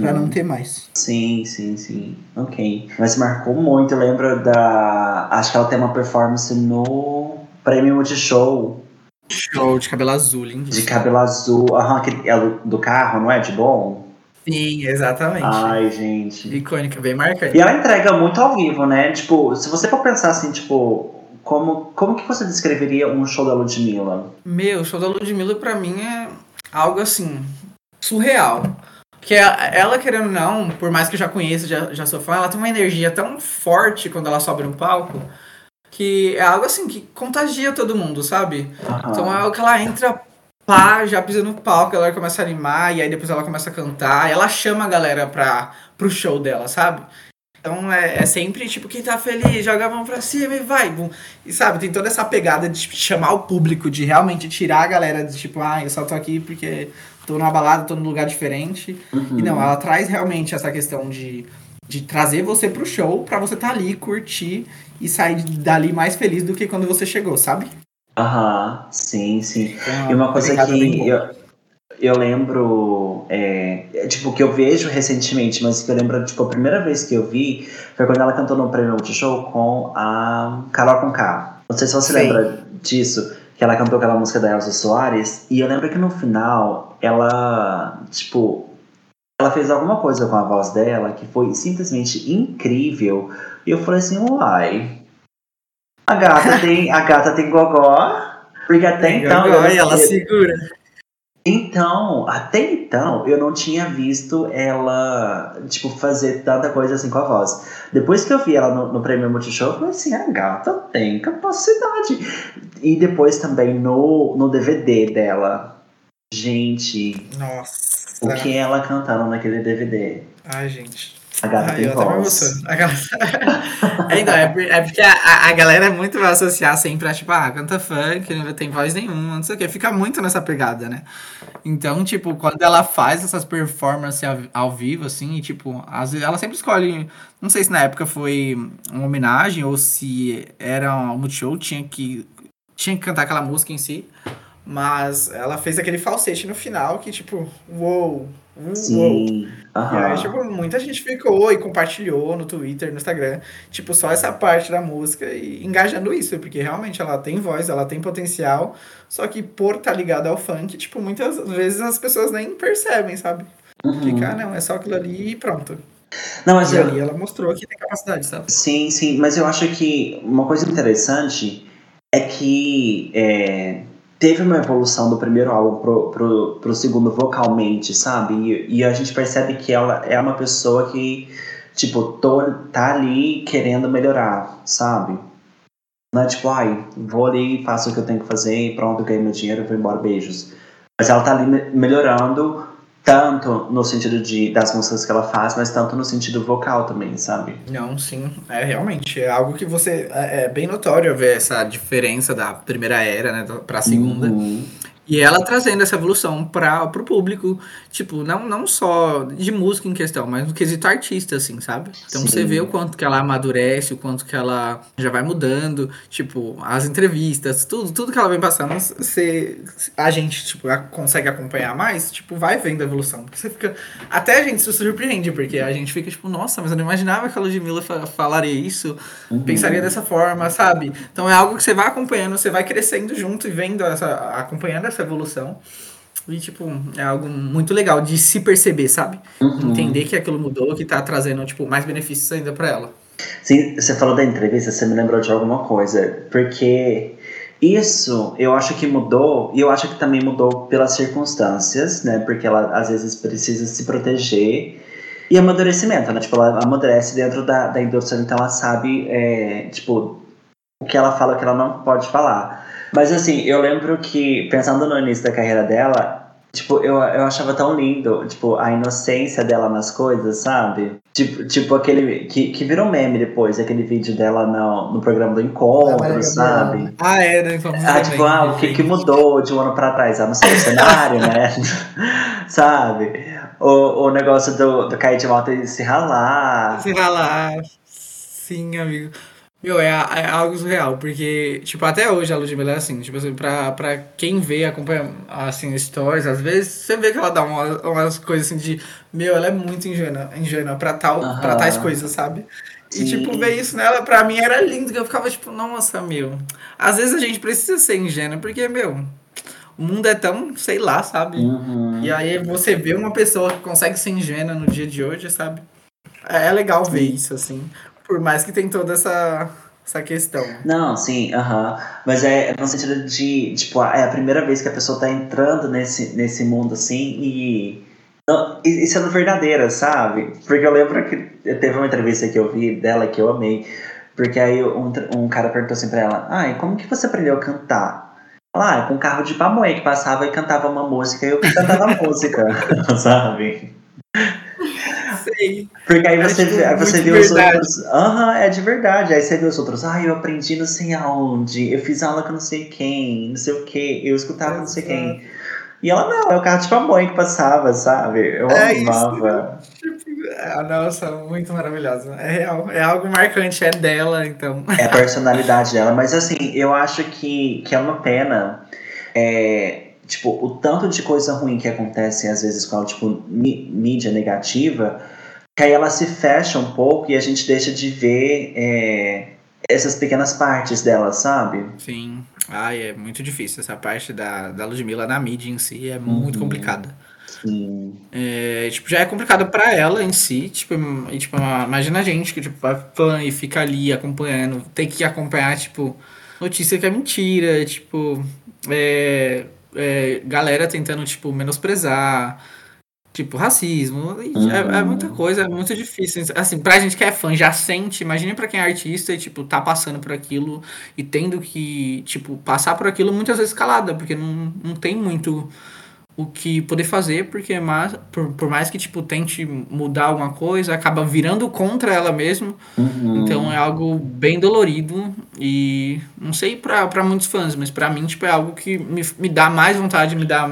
pra não ter mais. Sim, sim, sim. Ok. Mas marcou muito. Eu lembro da. Acho que ela tem uma performance no Prêmio Multishow Show de cabelo azul, lindo. de cabelo azul. Aham, aquele, é do- do carro, não é? De bom? Sim, exatamente. Ai, gente. Icônica, bem marcante. E ela entrega muito ao vivo, né? Tipo, se você for pensar assim, tipo, como, como que você descreveria um show da Ludmilla? Meu, o show da Ludmilla pra mim é algo assim. surreal. Porque a- ela, querendo ou não, por mais que eu já conheça, já, já sou fã, ela tem uma energia tão forte quando ela sobe no palco que é algo assim que contagia todo mundo, sabe? Aham. Então é algo que ela entra, pá, já pisa no palco, ela começa a animar, e aí depois ela começa a cantar, e ela chama a galera pra, pro show dela, sabe? Então é, é sempre, tipo, quem tá feliz, joga a mão pra cima e vai. bum. E sabe, tem toda essa pegada de tipo, chamar o público, de realmente tirar a galera de tipo, ah, eu só tô aqui porque tô numa balada, tô num lugar diferente. Uhum. E não, ela traz realmente essa questão de, de trazer você pro show pra você tá ali, curtir e sair dali mais feliz do que quando você chegou, sabe? Aham, sim, sim. Então, E uma coisa que eu, eu lembro, é, é, tipo, que eu vejo recentemente, mas que eu lembro, tipo, a primeira vez que eu vi foi quando ela cantou no Prêmio Multishow com a Carol Conká. Não sei se você Sim. lembra disso, que ela cantou aquela música da Elsa Soares, e eu lembro que no final, ela, tipo, ela fez alguma coisa com a voz dela que foi simplesmente incrível, e eu falei assim, uai, a gata tem, a gata tem gogó, porque até então... eu não- Olha, ela segura. Então, até então, eu não tinha visto ela, tipo, fazer tanta coisa assim com a voz. Depois que eu vi ela no, no Prêmio Multishow, eu falei assim, a gata tem capacidade. E depois também no, no DVD dela. Gente, Nossa. o que ela cantando naquele DVD? Ai, gente. A gata Ai, tem voz. galera- É, então, é, por- porque a, a- galera é muito vai associar sempre a, tipo, ah, canta funk, não tem voz nenhuma, não sei o que. Fica muito nessa pegada, né? Então, tipo, quando ela faz essas performances ao, ao vivo, assim, e, tipo, às vezes ela sempre escolhe. Não sei se na época foi uma homenagem ou se era um multishow, tinha que, tinha que cantar aquela música em si. Mas ela fez aquele falsete no final que, tipo, uou, uou. Sim. E aí, tipo, muita gente ficou e compartilhou no Twitter, no Instagram, tipo, só essa parte da música e engajando isso, porque realmente ela tem voz, ela tem potencial, só que por estar ligada ao funk, tipo, muitas vezes as pessoas nem percebem, sabe? Uhum. Fica, ah, não, é só aquilo ali e pronto. Não, mas E eu, ali ela mostrou que tem capacidade, sabe? Sim, sim, mas eu acho que uma coisa interessante é que é, teve uma evolução do primeiro álbum pro, pro, pro segundo vocalmente, sabe? E, e a gente percebe que ela é uma pessoa que, tipo, tô, tá ali querendo melhorar, sabe? Não é tipo, ai, vou ali, faço o que eu tenho que fazer e pronto, ganhei meu dinheiro, vou embora, beijos. Mas ela tá ali me- melhorando tanto no sentido de, das músicas que ela faz, mas tanto no sentido vocal também, sabe? Não, sim, é realmente, é algo que você, é, é bem notório ver essa diferença da primeira era, né, pra segunda. Uhum. E ela trazendo essa evolução para o público, tipo, não, não só de música em questão, mas no quesito artista, assim, sabe? Então Sim. você vê o quanto que ela amadurece, o quanto que ela já vai mudando, tipo, as entrevistas, tudo, tudo que ela vem passando, você, a gente, tipo, a- consegue acompanhar mais, tipo, vai vendo a evolução. Porque você fica. Até a gente se surpreende, porque a gente fica, tipo, nossa, mas eu não imaginava que a Ludmilla fa- falaria isso Uhum. pensaria dessa forma, sabe? Então é algo que você vai acompanhando, você vai crescendo junto e vendo essa, acompanhando essa evolução. E, tipo, é algo muito legal de se perceber, sabe? Uhum. Entender que aquilo mudou, que tá trazendo, tipo, mais benefícios ainda pra ela. Sim, você falou da entrevista, você me lembrou de alguma coisa, porque isso eu acho que mudou, e eu acho que também mudou pelas circunstâncias, né? Porque ela às vezes precisa se proteger. E amadurecimento, né? Tipo, ela amadurece dentro da, da indústria, então ela sabe, é, tipo, o que ela fala, o que ela não pode falar. Mas assim, eu lembro que, pensando no início da carreira dela, tipo, eu, eu achava tão lindo, tipo, a inocência dela nas coisas, sabe? Tipo, tipo aquele, que, que virou meme depois, aquele vídeo dela no, no programa do encontro, sabe? Ah, é, né? Vamos Ah, tipo, ah, o que, que mudou de um ano pra trás? Ah, não sei, o cenário, né? Sabe? O, o negócio do, do cair de moto e se ralar. Se ralar. Sim, amigo. Meu, é, é algo surreal, porque, tipo, até hoje a Ludmilla é assim, tipo assim, pra, pra quem vê, acompanha, assim, stories, às vezes, você vê que ela dá uma, umas coisas assim de, meu, ela é muito ingênua, ingênua pra, tal, Aham. pra tais coisas, sabe? Sim. E, tipo, ver isso nela, pra mim, era lindo, que eu ficava, tipo, nossa, meu, às vezes a gente precisa ser ingênua, porque, meu, o mundo é tão, sei lá, sabe? Uhum. E aí você vê uma pessoa que consegue ser ingênua no dia de hoje, sabe? É é legal ver isso, assim. Por mais que tem toda essa, essa questão. Não, sim, aham. Mas é no sentido de, tipo, é a primeira vez que a pessoa tá entrando nesse, nesse mundo assim e, Não, e- e sendo verdadeira, sabe? Porque eu lembro que teve uma entrevista que eu vi dela que eu amei. Porque aí um, um cara perguntou assim pra ela: Ai, como que você aprendeu a cantar? Ela, ah, com um carro de pamonha que passava e cantava uma música e eu cantava música, sabe? Sei. Porque aí É, você, tipo, vê- você os outros. Aham, é de verdade. Aí você vê os outros. Ah, eu aprendi não sei aonde. Eu fiz aula com não sei quem, não sei o que. Eu escutava não sei quem. E ela não, é o carro de pamonha que passava, sabe? Eu É isso. amava. Ah, nossa, muito maravilhosa. É real. É algo marcante, é dela, então. É a personalidade dela. Mas assim, eu acho que, que é uma pena. É, tipo, o tanto de coisa ruim que acontece às vezes com ela, tipo, mí- mídia negativa, que aí ela se fecha um pouco e a gente deixa de ver é, essas pequenas partes dela, sabe? Sim. Ai, é muito difícil. Essa parte da, da Ludmilla na mídia em si é muito Uhum. complicada. Sim. É, tipo, já é complicado pra ela em si, tipo, e, tipo, imagina a gente que, tipo, vai fã e fica ali acompanhando, tem que acompanhar, tipo, notícia que é mentira, tipo, é, é, galera tentando, tipo, menosprezar, tipo, racismo, é, é muita coisa, é muito difícil, assim, pra gente que é fã, já sente, imagine pra quem é artista e, tipo, tá passando por aquilo e tendo que, tipo, passar por aquilo muitas vezes calada, porque não, não tem muito o que poder fazer, porque é mais, por, por mais que tipo tente mudar alguma coisa, acaba virando contra ela mesmo. Uhum. Então é algo bem dolorido e não sei pra pra muitos fãs, mas pra mim tipo é algo que me, me dá mais vontade, me dá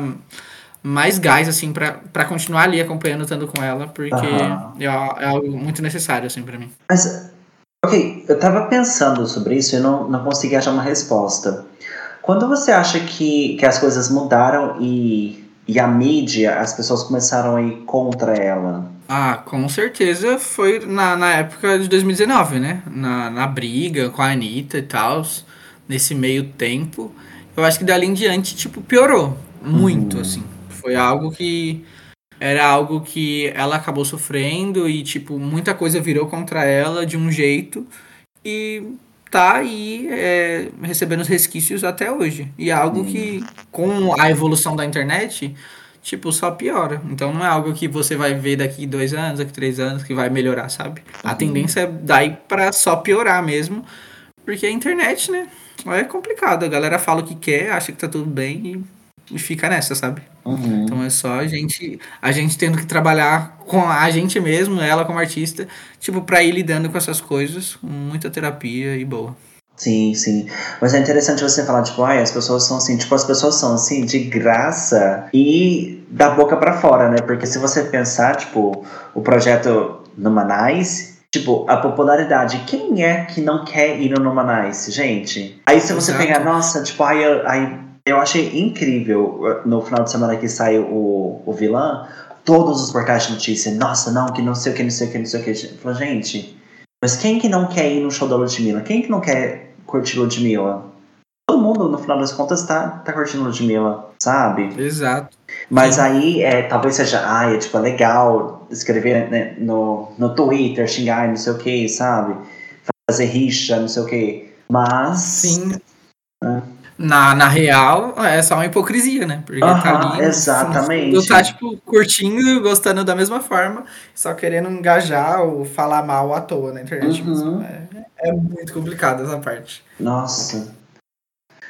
mais gás assim pra pra continuar ali acompanhando estando com ela, porque Aham. é, é algo muito necessário assim para mim. Mas, ok, eu tava pensando sobre isso e não, não consegui achar uma resposta. Quando você acha que, que as coisas mudaram e, e a mídia, as pessoas começaram a ir contra ela? Ah, com certeza foi na, na época de 2019, né? Na, na briga com a Anitta e tal, nesse meio tempo. Eu acho que dali em diante, tipo, piorou muito, Uhum. assim. Foi algo que. Era algo que ela acabou sofrendo e, tipo, muita coisa virou contra ela de um jeito e tá aí é, recebendo os resquícios até hoje. E é algo que, com a evolução da internet, tipo, só piora. Então não é algo que você vai ver daqui dois anos, daqui três anos, que vai melhorar, sabe? A tendência é daí pra só piorar mesmo. Porque a internet, né? É complicado. A galera fala o que quer, acha que tá tudo bem e, e fica nessa, sabe? Uhum. Então é só a gente, a gente tendo que trabalhar com a gente mesmo, ela como artista, tipo, pra ir lidando com essas coisas, com muita terapia e boa. Sim, sim. Mas é interessante você falar, tipo, ai, as pessoas são assim, tipo, as pessoas são assim, de graça e da boca pra fora, né? Porque se você pensar, tipo, o projeto Numanais, tipo, a popularidade, quem é que não quer ir no Numanais, gente? Aí se você Exato. pegar, nossa, tipo, ai, ai, eu achei incrível no final de semana que saiu o, o vilã, todos os portais de notícia, nossa, não, que não sei o que, não sei o que, não sei o que. Falou, gente, mas quem que não quer ir no show da Ludmilla? Quem que não quer curtir Ludmilla? Todo mundo, no final das contas, tá, tá curtindo Ludmilla, sabe? Exato. Mas Sim. aí, é, talvez seja, ai, é, tipo, é legal escrever né, no, no Twitter, xingar, não sei o que, sabe? Fazer rixa, não sei o que. Mas... Sim. Na, na real, é só uma hipocrisia, né? Porque tá ali. no exatamente. fundo, Tá, tipo, curtindo, gostando da mesma forma, só querendo engajar ou falar mal à toa na internet. Uhum. É, é muito complicado essa parte. Nossa.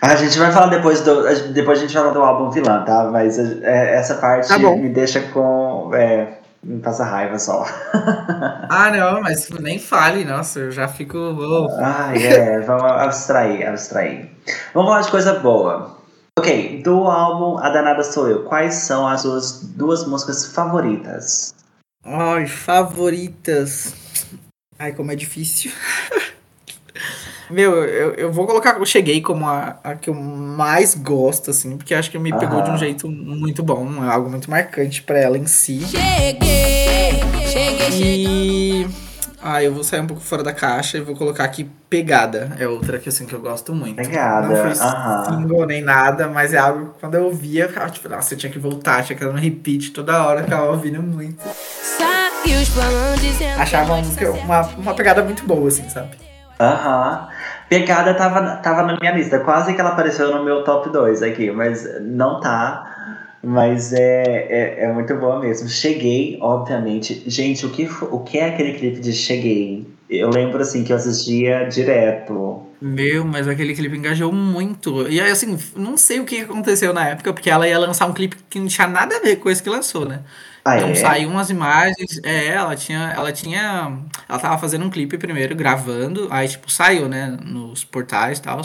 A gente vai falar depois do. Depois a gente vai falar do álbum vilã, tá? Mas é, essa parte Tá me deixa com. É, me passa raiva só. Ah, não, mas nem fale, nossa, eu já fico. oh, Ai, é, vamos abstrair, abstrair. Vamos falar de coisa boa. Ok, do álbum A Danada Sou Eu, quais são as suas duas músicas favoritas? Ai, favoritas. Ai, como é difícil. Meu, eu, eu vou colocar Eu Cheguei como a, a que eu mais gosto, assim, porque acho que me pegou de um jeito muito bom, é algo muito marcante pra ela em si. Cheguei, cheguei, cheguei. E. Ah, eu vou sair um pouco fora da caixa e vou colocar aqui Pegada. É outra que assim que eu gosto muito. Pegada, Não foi single nem nada, mas é algo que quando eu ouvia, eu ficava tipo, nossa, eu tinha que voltar, tinha que dar no repeat toda hora, eu ficava ouvindo muito. Achava uma, uma, uma pegada muito boa, assim, sabe? Aham. Pecada tava, tava na minha lista. Quase que ela apareceu no meu top 2 aqui, mas não tá. Mas é, é, é muito boa mesmo. Cheguei, obviamente. Gente, o que, o que é aquele clipe de Cheguei? Eu lembro assim que eu assistia direto. Meu, mas aquele clipe engajou muito. E aí, assim, não sei o que aconteceu na época, porque ela ia lançar um clipe que não tinha nada a ver com esse que lançou, né? Ah, Então é? saiu umas imagens, é, ela tinha, ela tinha, ela tava fazendo um clipe primeiro, gravando, aí tipo saiu, né, nos portais e tal.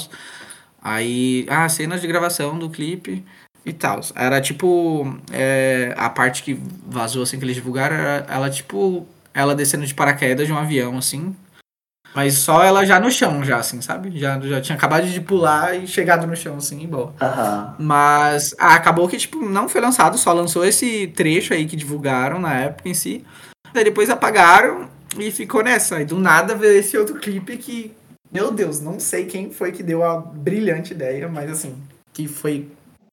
Aí, ah, cenas de gravação do clipe e tal. Era tipo, é, a parte que vazou assim que eles divulgaram, era ela tipo, ela descendo de paraquedas de um avião assim. Mas só ela já no chão, já, assim, sabe? Já, já tinha acabado de pular e chegado no chão, assim, e boa. Aham. Mas ah, acabou que, tipo, não foi lançado, só lançou esse trecho aí que divulgaram na época em si. Daí depois apagaram e ficou nessa. E do nada veio esse outro clipe que, meu Deus, não sei quem foi que deu a brilhante ideia, mas assim, que foi.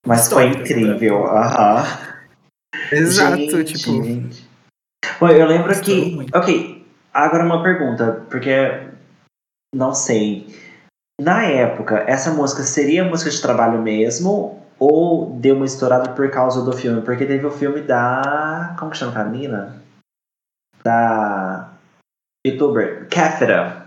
Mas foi Histórica, incrível. Aham. Exato, Gente, tipo. gente. Bom, eu lembro que. Ok, agora uma pergunta, porque não sei. Na época, essa música seria música de trabalho mesmo? Ou deu uma estourada por causa do filme? Porque teve o filme da. Como que chama a menina? Da. Youtuber, Kéfera.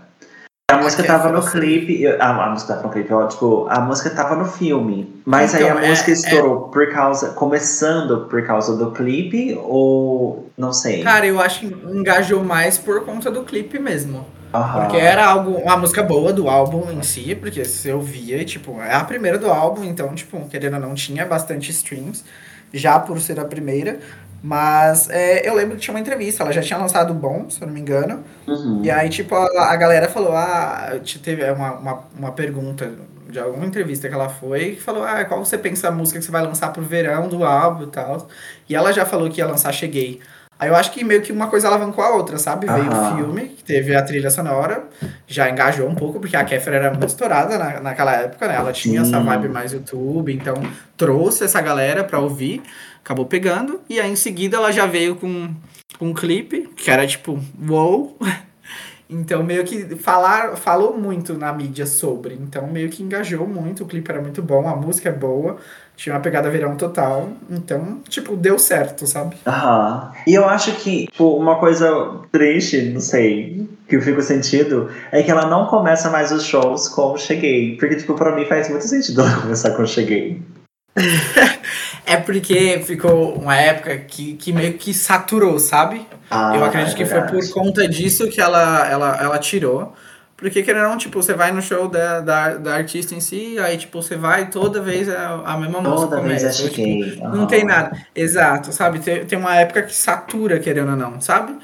A música tava no Kéfera, sim. clipe. A, a música tava no clipe, ó, tipo, a música tava no filme. Mas aí Então, a é- música é- estourou por causa. Começando por causa do clipe, ou. Não sei. Cara, eu acho que engajou mais por conta do clipe mesmo. Aham. Porque era algo, uma música boa do álbum em si, porque se eu via, e, tipo, é a primeira do álbum, então, tipo, querendo ou não, tinha bastante streams, já por ser a primeira. Mas é, eu lembro que tinha uma entrevista, ela já tinha lançado Bom, se eu não me engano. Uhum. E aí, tipo, a, a galera falou, ah, te- teve uma, uma, uma pergunta de alguma entrevista que ela foi, que falou, ah, qual você pensa a música que você vai lançar pro verão do álbum e tal. E ela já falou que ia lançar Cheguei. Aí eu acho que meio que uma coisa alavancou a outra, sabe? Veio o filme, que teve a trilha sonora, já engajou um pouco, porque a Kéfera era muito estourada na, naquela época, né? Ela tinha Sim. essa vibe mais YouTube, então trouxe essa galera pra ouvir, acabou pegando, e aí em seguida ela já veio com, com um clipe, que era tipo, wow! Então meio que falar, falou muito na mídia sobre, então meio que engajou muito, o clipe era muito bom, a música é boa, tinha uma pegada verão total, então, tipo, deu certo, sabe? Aham. E eu acho que, tipo, uma coisa triste, não sei, que eu fico sentido, é que ela não começa mais os shows com Cheguei. Porque, tipo, pra mim faz muito sentido ela começar com Cheguei. É porque ficou uma época que, que meio que saturou, sabe? Ah, Eu acredito é que foi por conta disso que ela, ela, ela tirou. Porque, querendo ou não, tipo, você vai no show da, da, da artista em si, aí, tipo, você vai toda vez a, a mesma música Toda vez é começa. Ou, tipo, Cheguei. Não tem nada. Exato, sabe? Tem, tem uma época que satura, querendo ou não, sabe?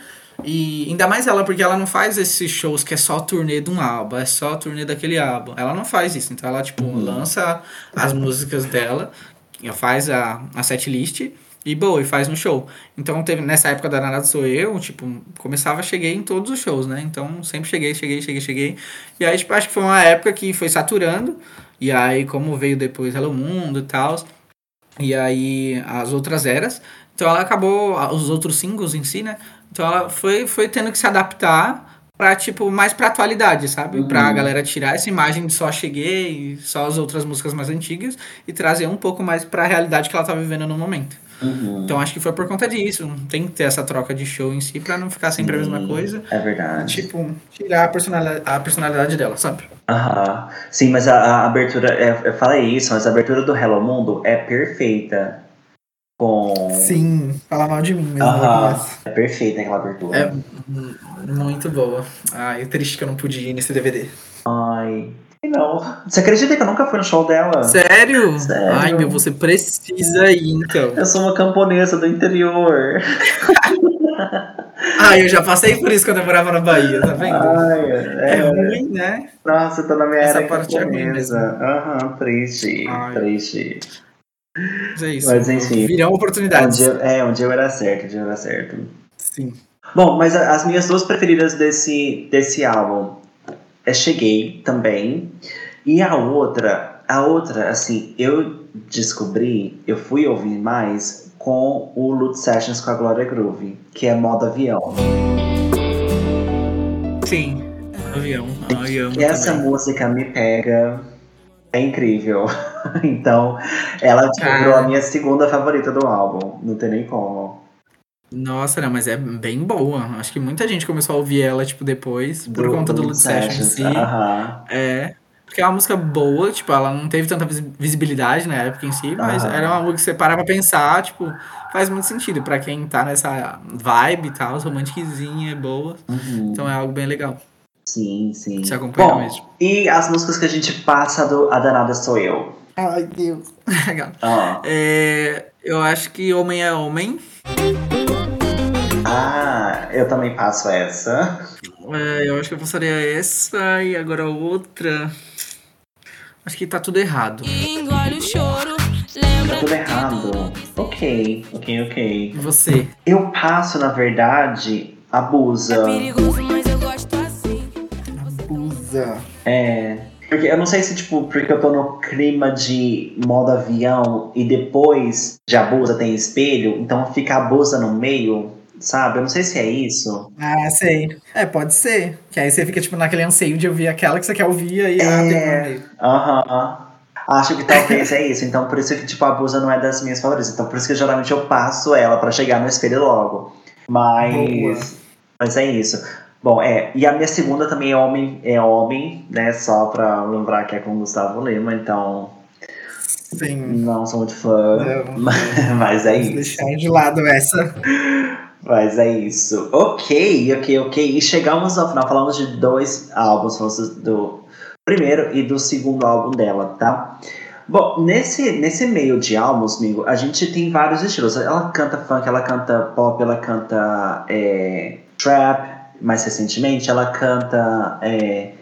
E ainda mais ela, porque ela não faz esses shows que é só turnê de um álbum, é só turnê daquele álbum. Ela não faz isso. Então ela, tipo, Uhum. lança as músicas dela, faz a, a setlist e boa, e faz no show. Então teve nessa época da Nada Sou Eu, tipo, começava, cheguei em todos os shows, né? Então sempre cheguei, cheguei, cheguei, cheguei. E aí, tipo, acho que foi uma época que foi saturando. E aí, como veio depois Hello Mundo e tal, e aí as outras eras. Então ela acabou, os outros singles em si, né? Então ela foi, foi tendo que se adaptar pra, tipo, mais pra atualidade, sabe? Uhum. Pra galera tirar essa imagem de só cheguei, só as outras músicas mais antigas e trazer um pouco mais pra realidade que ela tá vivendo no momento. Uhum. Então acho que foi por conta disso. Tem que ter essa troca de show em si pra não ficar sempre a mesma Sim, coisa. É verdade. Tipo, tirar a personalidade, a personalidade dela, sabe? Aham. Sim, mas a, a abertura, é, eu falei isso, mas a abertura do Hello Mundo é perfeita. Com. Sim, fala mal de mim mesmo. Aham. mas É perfeita aquela abertura. É mu- muito boa. Ai, triste que eu não pude ir nesse DVD. Ai. Não. Você acredita que eu nunca fui no show dela? Sério? Sério. Ai, meu, você precisa ir, então. Eu sou uma camponesa do interior. Ai, eu já passei por isso quando eu morava na Bahia, tá vendo? Ai, É é. ruim, né? Nossa, eu tô na minha Essa era parte é ruim camponesa. Aham, triste. Ai. Triste. Mas é isso. Mas, enfim. Virão Um oportunidades. dia, é, um dia eu era certo, um dia eu era certo. Sim. Bom, mas as minhas duas preferidas desse, desse álbum Cheguei também. E a outra, a outra, assim, eu descobri, eu fui ouvir mais com o Loot Sessions com a Glória Groove, que é modo avião. Sim. Avião. Amo E essa também. música me pega. É incrível. então, ela virou a minha segunda favorita do álbum. Não tem nem como. Nossa, não, mas é bem boa. Acho que muita gente começou a ouvir ela, tipo, depois, por conta do Lud Session em si. Aham. É. Porque é uma música boa, tipo, ela não teve tanta visi- visibilidade na época em si, mas Aham. era uma música que você para pra pensar, tipo, faz muito sentido pra quem tá nessa vibe e tal, romantiquezinha, boa. Uhum. Então é algo bem legal. Sim, sim. Se acompanhar Bom, mesmo. e as músicas que a gente passa do A Danada Sou Eu. Ai, Deus. Legal. Ó. É, eu acho que Homem é Homem. Ah, eu também passo essa. É, eu acho que eu passaria essa e agora outra. Acho que tá tudo errado. Engole o choro, lembra Tá tudo errado. Ok, ok, ok. E você? Eu passo, na verdade, Abusa. É perigoso, mas eu gosto assim. Usa. É. Porque eu não sei se, tipo, porque eu tô no clima de modo avião e depois de Abusa tem espelho, então fica Abusa no meio, sabe? Eu não sei se é isso. Ah, sei. É, pode ser. Que aí você fica, tipo, naquele anseio de ouvir aquela que você quer ouvir aí. tem É. Aham. Acho que talvez é isso. Então, por isso que, tipo, a Abusa não é das minhas favoritas. Então, por isso que geralmente eu passo ela pra chegar no espelho logo. Mas. Boa. Mas é isso. Bom, é. E a minha segunda também é Homem, é homem né? Só pra lembrar que é com Gustavo Lima, então. Sim. Não sou muito fã. Não, Mas é Vamos isso. deixar de lado essa. Mas é isso. Ok, ok, ok. E chegamos ao final. Falamos de dois álbuns. Falamos do primeiro e do segundo álbum dela, tá? Bom, nesse, nesse meio de álbuns, amigo, a gente tem vários estilos. Ela canta funk, ela canta pop, ela canta é, trap, mais recentemente. Ela canta é,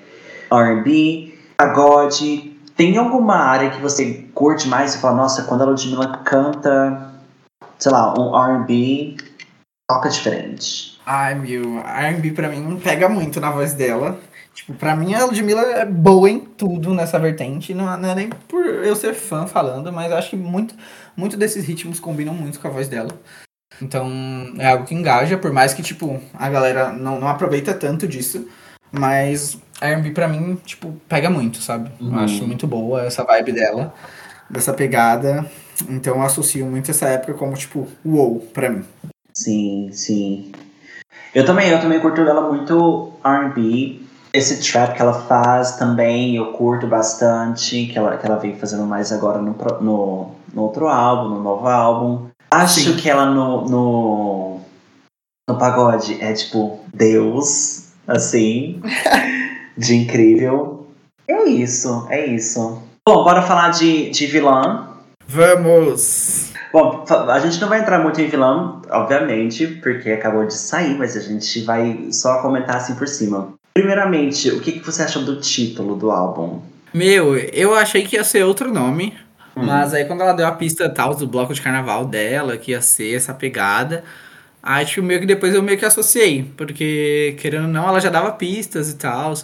R&B, pagode. Tem alguma área que você curte mais? Você fala, nossa, quando a Ludmilla canta, sei lá, um R&B, toca diferente. Ai, meu, a R&B pra mim pega muito na voz dela. Tipo, pra mim a Ludmilla é boa em tudo nessa vertente. Não, não é nem por eu ser fã falando, mas acho que muito, muito desses ritmos combinam muito com a voz dela. Então, é algo que engaja, por mais que, tipo, a galera não, não aproveita tanto disso. Mas a R&B pra mim, tipo, pega muito, sabe? Eu Uhum. acho muito boa essa vibe dela, dessa pegada. Então eu associo muito essa época como, tipo, wow, pra mim. Sim, sim. Eu também, eu também curto dela muito R&B. Esse trap que ela faz também eu curto bastante, que ela, que ela vem fazendo mais agora no, no, no outro álbum, no novo álbum. Acho Sim. que ela no, no, no pagode é tipo Deus, assim, de incrível. É isso, é isso. Bom, bora falar de, de vilã. Vamos! Bom, a gente não vai entrar muito em vilão, obviamente, porque acabou de sair, mas a gente vai só comentar assim por cima. Primeiramente, o que, que você achou do título do álbum? Meu, eu achei que ia ser outro nome, Hum. mas aí quando ela deu a pista tal do bloco de carnaval dela, que ia ser essa pegada, acho que meio que depois eu meio que associei, porque querendo ou não, ela já dava pistas e tal,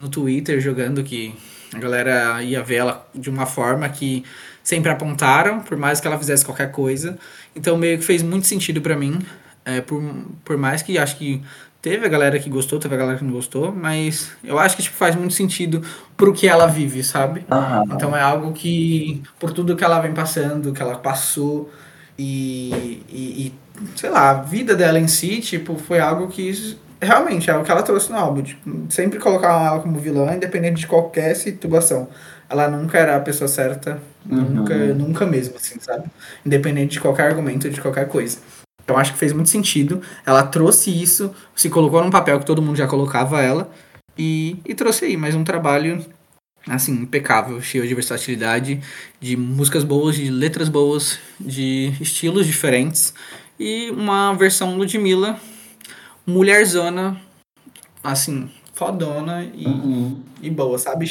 no Twitter jogando que a galera ia ver ela de uma forma que sempre apontaram, por mais que ela fizesse qualquer coisa. Então meio que fez muito sentido pra mim, é, por, por mais que acho que teve a galera que gostou, teve a galera que não gostou, mas eu acho que tipo, faz muito sentido pro que ela vive, sabe? Aham. Então é algo que, por tudo que ela vem passando, que ela passou, e, e, e, sei lá, a vida dela em si, tipo, foi algo que realmente é o que ela trouxe no álbum. Tipo, sempre colocar ela como vilã, independente de qualquer situação. Ela nunca era a pessoa certa, Uhum. nunca, nunca mesmo, assim, sabe? Independente de qualquer argumento, de qualquer coisa. Então acho que fez muito sentido. Ela trouxe isso, se colocou num papel que todo mundo já colocava ela, e, e trouxe aí mais um trabalho assim, impecável, cheio de versatilidade, de músicas boas, de letras boas, de estilos diferentes e uma versão Ludmilla mulherzona, assim, fodona e, Uhum. e boa, sabe?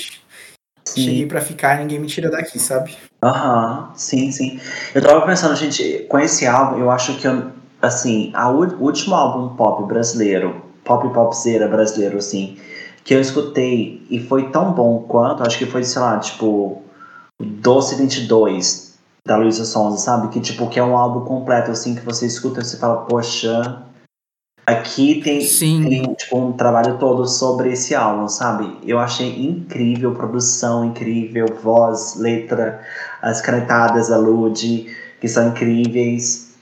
Sim. Cheguei pra ficar, ninguém me tira daqui, sabe? Aham, sim, sim. Eu tava pensando, gente, com esse álbum, eu acho que, eu, assim, a o último álbum pop brasileiro, pop popzera brasileiro, assim, que eu escutei e foi tão bom quanto, acho que foi, sei lá, tipo, Doce 22, da Luísa Sonza, sabe? Que, tipo, que é um álbum completo, assim, que você escuta e você fala, poxa, Aqui tem, tem tipo, um trabalho todo sobre esse álbum, sabe? Eu achei incrível, produção incrível, voz, letra, as canetadas da Lud, que são incríveis.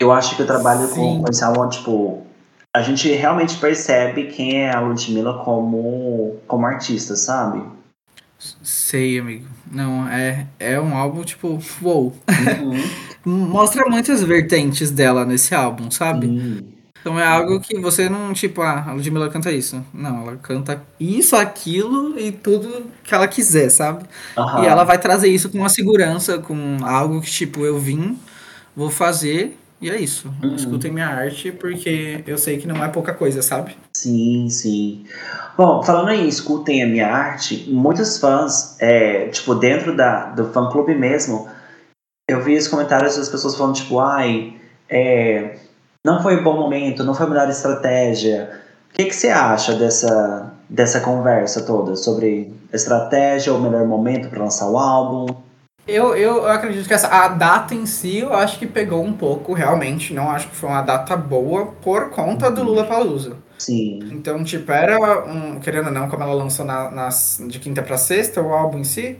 Eu acho que o trabalho com, com esse álbum, tipo, a gente realmente percebe quem é a Ludmilla como, como artista, sabe? Sei, amigo. Não, é, é um álbum, tipo, uou. Uhum. Mostra muitas vertentes dela nesse álbum, sabe? Hum. Então é algo que você não, tipo, ah, a Ludmilla canta isso. Não, ela canta isso, aquilo e tudo que ela quiser, sabe? Aham. E ela vai trazer isso com uma segurança, com algo que, tipo, eu vim, vou fazer, e é isso. Uhum. Escutem minha arte, porque eu sei que não é pouca coisa, sabe? Sim, sim. Bom, falando em escutem a minha arte, muitos fãs, é, tipo, dentro da, do fã clube mesmo, eu vi os comentários das pessoas falando, tipo, ai, é, não foi bom momento, não foi a melhor estratégia. O que, que você acha dessa, dessa conversa toda sobre estratégia, o melhor momento para lançar o álbum? Eu, eu acredito que essa, a data em si, eu acho que pegou um pouco, realmente. Não acho que foi uma data boa por conta do Lula Palusa. Sim. Então, tipo, era um, querendo ou não, como ela lançou na, nas- de quinta pra sexta, o álbum em si,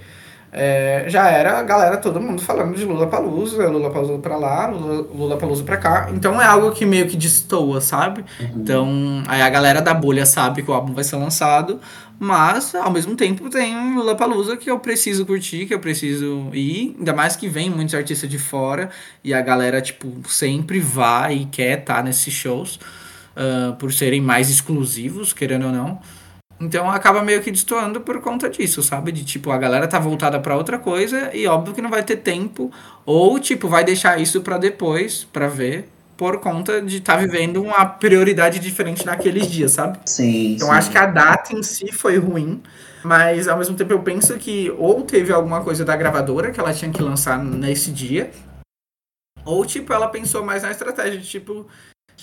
é, já era a galera, todo mundo falando de Lula Palusa, Lula Palusa pra lá, Lula, Palusa pra cá. Então é algo que meio que destoa, sabe? Então, aí a galera da bolha sabe que o álbum vai ser lançado, mas ao mesmo tempo tem Lula Palusa que eu preciso curtir, que eu preciso ir, ainda mais que vem muitos artistas de fora e a galera, tipo, sempre vai e quer estar nesses shows ah, por serem mais exclusivos, querendo ou não. Então acaba meio que destoando por conta disso, sabe? De tipo, a galera tá voltada pra outra coisa e óbvio que não vai ter tempo, ou tipo, vai deixar isso pra depois, pra ver, por conta de estar vivendo uma prioridade diferente naqueles dias, sabe? Sim. Então sim. acho que a data em si foi ruim, mas ao mesmo tempo eu penso que ou teve alguma coisa da gravadora que ela tinha que lançar nesse dia, ou tipo ela pensou mais na estratégia de tipo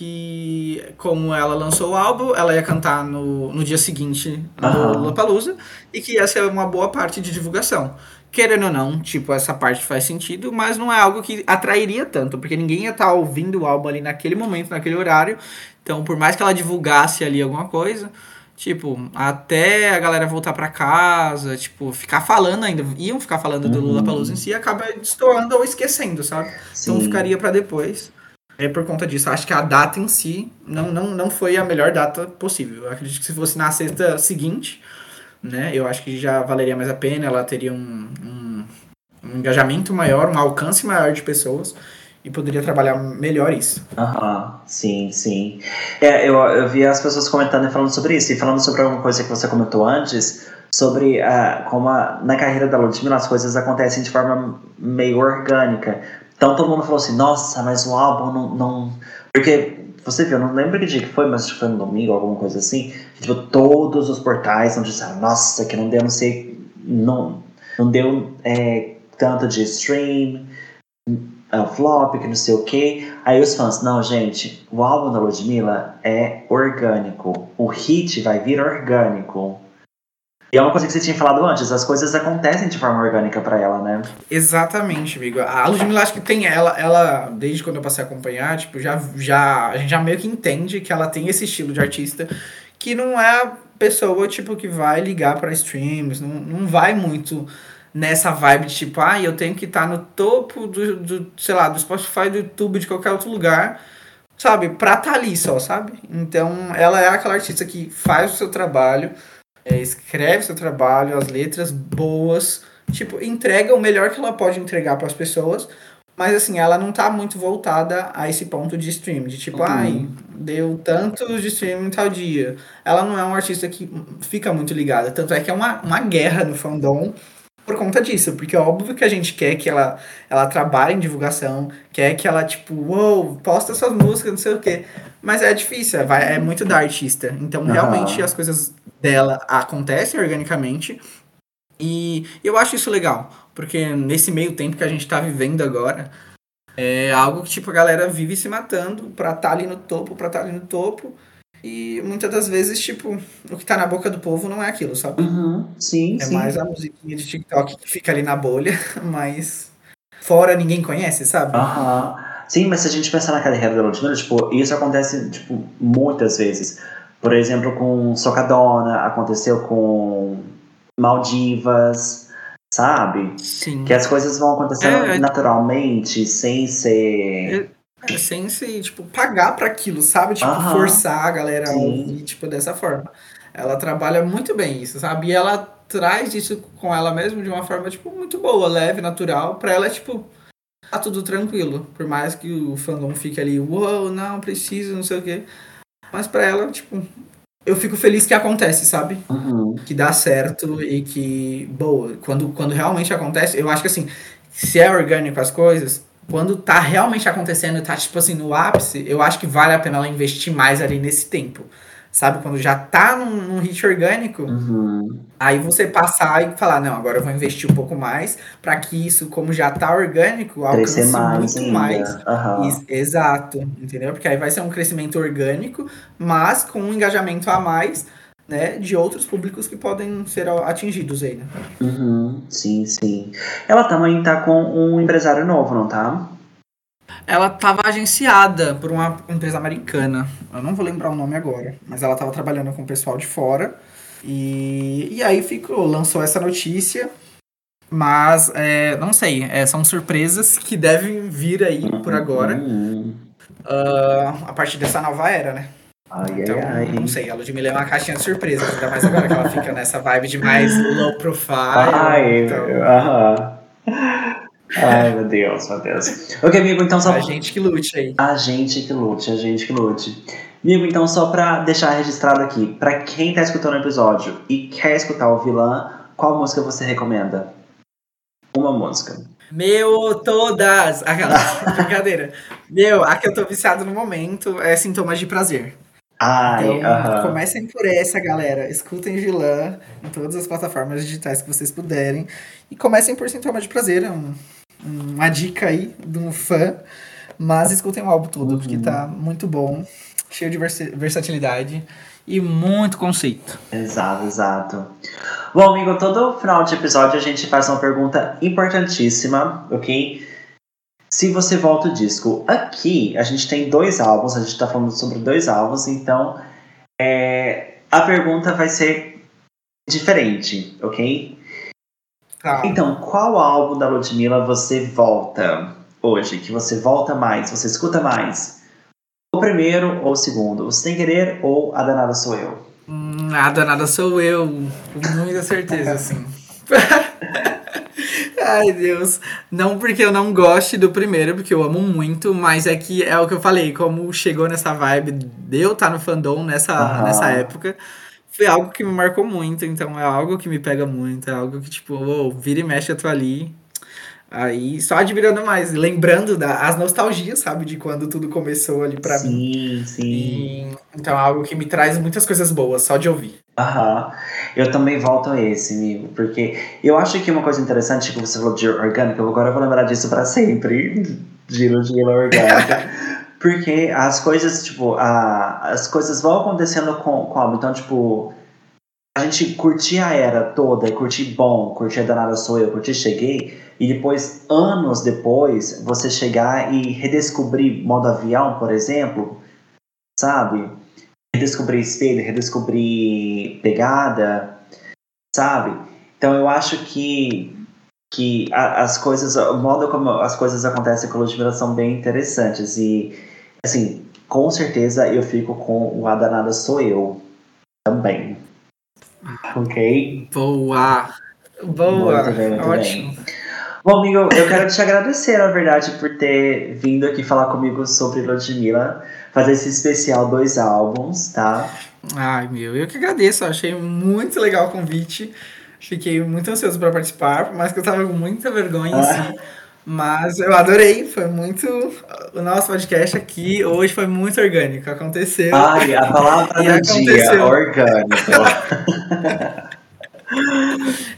que como ela lançou o álbum, ela ia cantar no, no dia seguinte no Aham. Lollapalooza e que ia ser uma boa parte de divulgação. Querendo ou não, tipo, essa parte faz sentido, mas não é algo que atrairia tanto, porque ninguém ia estar ouvindo o álbum ali naquele momento, naquele horário. Então, por mais que ela divulgasse ali alguma coisa, tipo, até a galera voltar pra casa, tipo, ficar falando ainda, iam ficar falando do Uhum. Lula Palusa em si, acaba destoando ou esquecendo, sabe? Então Sim. ficaria pra depois. É por conta disso. Acho que a data em si não, não, não foi a melhor data possível. Eu acredito que se fosse na sexta seguinte, né? Eu acho que já valeria mais a pena. Ela teria um, um, um engajamento maior, um alcance maior de pessoas e poderia trabalhar melhor isso. Aham, sim, sim. É, eu, eu vi as pessoas comentando e falando sobre isso, e falando sobre alguma coisa que você comentou antes, sobre ah, como a- na carreira da Ludmilla as coisas acontecem de forma meio orgânica. Então todo mundo falou assim, nossa, mas o álbum não. não... Porque você viu, eu não lembro que dia que foi, mas foi no domingo, alguma coisa assim. que, Tipo, todos os portais não disseram, nossa, que não deu, não sei. Não, não deu é, tanto de stream é, flop, que não sei o que. Aí os fãs, não, gente, o álbum da Ludmilla é orgânico. O hit vai vir orgânico. E é uma coisa que você tinha falado antes, as coisas acontecem de forma orgânica pra ela, né? Exatamente, amigo. A Ludmilla, acho que tem ela, ela, desde quando eu passei a acompanhar, tipo, já, já, a gente já meio que entende que ela tem esse estilo de artista que não é a pessoa, tipo, que vai ligar pra streams, não, não vai muito nessa vibe de tipo, ah, eu tenho que estar no topo do, do, sei lá, do Spotify, do YouTube, de qualquer outro lugar, sabe? Pra estar ali só, sabe? Então, ela é aquela artista que faz o seu trabalho, é, escreve seu trabalho, as letras boas, tipo, entrega o melhor que ela pode entregar para as pessoas, mas assim, ela não tá muito voltada a esse ponto de stream, de tipo, Uhum. ai, deu tantos de stream em tal dia. Ela não é um artista que fica muito ligada, tanto é que é uma, uma guerra no fandom por conta disso, porque é óbvio que a gente quer que ela, ela trabalhe em divulgação, quer que ela, tipo, uou, posta suas músicas, não sei o quê. Mas é difícil, é, vai- é muito da artista. Então, Aham. realmente, as coisas dela acontecem organicamente. E eu acho isso legal, porque nesse meio tempo que a gente tá vivendo agora, é algo que, tipo, a galera vive se matando pra estar ali no topo, pra estar ali no topo. E muitas das vezes, tipo, o que tá na boca do povo não é aquilo, sabe? Uhum, sim, É sim. mais a musiquinha de TikTok que fica ali na bolha, mas fora ninguém conhece, sabe? Aham. Sim, mas se a gente pensar na carreira da Ludmilla, tipo, isso acontece, tipo, muitas vezes. Por exemplo, com Socadona, aconteceu com Maldivas, sabe? Sim. Que as coisas vão acontecendo É, é- naturalmente, sem ser... É, sem se, tipo, pagar pra aquilo, sabe? Tipo, Aham. forçar a galera a ouvir, tipo, dessa forma. Ela trabalha muito bem isso, sabe? E ela traz isso com ela mesma de uma forma, tipo, muito boa, leve, natural. Pra ela, tipo, tá tudo tranquilo. Por mais que o fandom fique ali, uou, não, preciso, não sei o quê. Mas pra ela, tipo, eu fico feliz que acontece, sabe? Uhum. que dá certo e que, boa, quando, quando realmente acontece, eu acho que assim, se é orgânico as coisas, quando tá realmente acontecendo, tá tipo assim no ápice, eu acho que vale a pena ela investir mais ali nesse tempo. Sabe? Quando já tá num, num hit orgânico, Uhum. aí você passar e falar, não, agora eu vou investir um pouco mais pra que isso, como já tá orgânico, alcance mais muito ainda. mais. Is- Exato, entendeu? Porque aí vai ser um crescimento orgânico, mas com um engajamento a mais, né, de outros públicos que podem ser atingidos aí, né? Uhum. Sim, sim. Ela também tá com um empresário novo, não tá? Ela estava agenciada por uma empresa americana. Eu não vou lembrar o nome agora, mas ela estava trabalhando com o pessoal de fora. E, e aí ficou, lançou essa notícia. Mas é, não sei, é, são surpresas que devem vir aí por agora, Uhum. ah, a partir dessa nova era, né? Ai, Então, ai, ai. não sei, a Ludmilla é uma caixinha de surpresas, ainda mais agora que ela fica nessa vibe de mais low profile. Ai, então, aham. Ai, meu Deus, meu Deus. Ok, amigo, então só a gente que lute aí. A gente que lute, a gente que lute. Amigo, então só pra deixar registrado aqui, pra quem tá escutando o episódio e quer escutar o vilã, qual música você recomenda? Uma música. Meu, todas! Aquela brincadeira. Meu, a que eu tô viciado no momento é Sintomas de Prazer. Ai, Então, aham. comecem por essa, galera. Escutem Vilã em todas as plataformas digitais que vocês puderem. E comecem por Sintomas de Prazer. É um- uma dica aí de um fã. Mas escutem o álbum todo, porque Uhum. tá muito bom. Cheio de versi- versatilidade e muito conceito. Exato, exato. Bom, amigo, todo final de episódio a gente faz uma pergunta importantíssima, ok? Se você volta o disco. Aqui a gente tem dois álbuns, a gente tá falando sobre dois álbuns, então é, a pergunta vai ser diferente, ok? Tá. Então, qual álbum da Ludmilla você volta hoje? Que você volta mais, você escuta mais? O primeiro ou o segundo? O Sem Querer ou A Danada Sou Eu? Hum, Nada, nada sou eu. Com muita certeza, assim. Ai, Deus. Não porque eu não goste do primeiro, porque eu amo muito, mas é que é o que eu falei, como chegou nessa vibe de eu estar no fandom nessa, Aham. nessa época, foi algo que me marcou muito, então é algo que me pega muito, é algo que, tipo, ô, vira e mexe, eu tô ali. Aí, só admirando mais, lembrando das as nostalgias, sabe, de quando tudo começou ali pra mim. sim, sim. Então é algo que me traz muitas coisas boas, só de ouvir. Aham. Eu também volto a esse, amigo, porque eu acho que uma coisa interessante que você falou de orgânica, agora eu vou lembrar disso pra sempre, de Ludmilla orgânica. porque as coisas, tipo, a, as coisas vão acontecendo com, com. Então, tipo, a gente curtir a era toda, curtir bom, curtir Danada Sou Eu, curtir Cheguei, e depois, anos depois, você chegar e redescobrir modo avião, por exemplo, sabe? redescobrir espelho, redescobrir pegada, sabe? Então eu acho que que as coisas, o modo como as coisas acontecem com a Ludmilla são bem interessantes e assim, com certeza eu fico com o A Danada Sou Eu também. Ok? Boa! Boa! Muito bem, muito Ótimo. Bom, amigo, eu quero te agradecer, na verdade, por ter vindo aqui falar comigo sobre Ludmilla, fazer esse especial dois álbuns, tá? Ai, meu, eu que agradeço. eu Achei muito legal o convite. Fiquei muito ansioso para participar, por mais que eu tava com muita vergonha em si. Mas eu adorei, foi muito. O nosso podcast aqui hoje foi muito orgânico. Aconteceu. Ai, a palavra do dia, orgânico.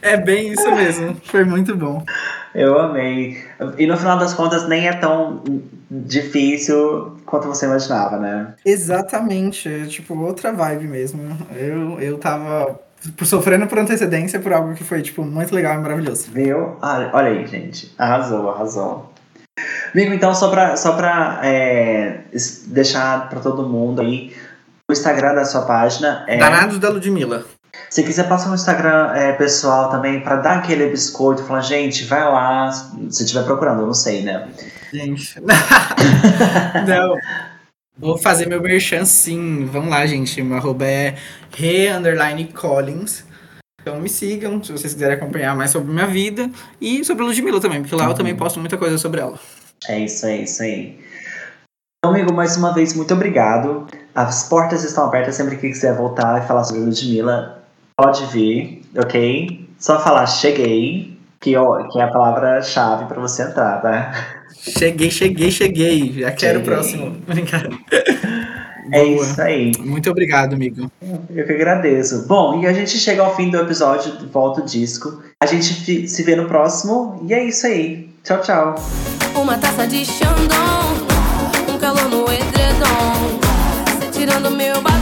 É bem isso mesmo. Foi muito bom. Eu amei. E no final das contas, nem é tão difícil quanto você imaginava, né? Exatamente. É tipo outra vibe mesmo. Eu, eu tava por- sofrendo por antecedência por algo que foi, tipo, muito legal e maravilhoso. Viu? Ah, olha aí, gente. Arrasou, arrasou. Amigo, então, só pra, só pra é, deixar pra todo mundo aí, o Instagram da sua página é. Danados da Ludmilla. Se quiser passar no Instagram é, pessoal também pra dar aquele biscoito, falar, gente, vai lá, se estiver procurando, eu não sei, né? Gente. Não. Vou fazer meu merchan sim. Vamos lá, gente. Meu arroba é re underline Collins. Então me sigam se vocês quiserem acompanhar mais sobre minha vida e sobre a Ludmilla também, porque lá eu também posto muita coisa sobre ela. É isso aí, isso aí. Então, amigo, mais uma vez, muito obrigado. As portas estão abertas sempre que quiser voltar e falar sobre Ludmilla. Pode vir, ok? Só falar cheguei, que, ó, que é a palavra-chave pra você entrar, tá? Cheguei, cheguei, cheguei. Já quero o próximo. Brincadeira. É Boa. isso aí. Muito obrigado, amigo. Eu que agradeço. Bom, e a gente chega ao fim do episódio, volta o disco. A gente se vê no próximo. E é isso aí. Tchau, tchau. Uma taça de Chandon, um calor no edredom. Tirando meu.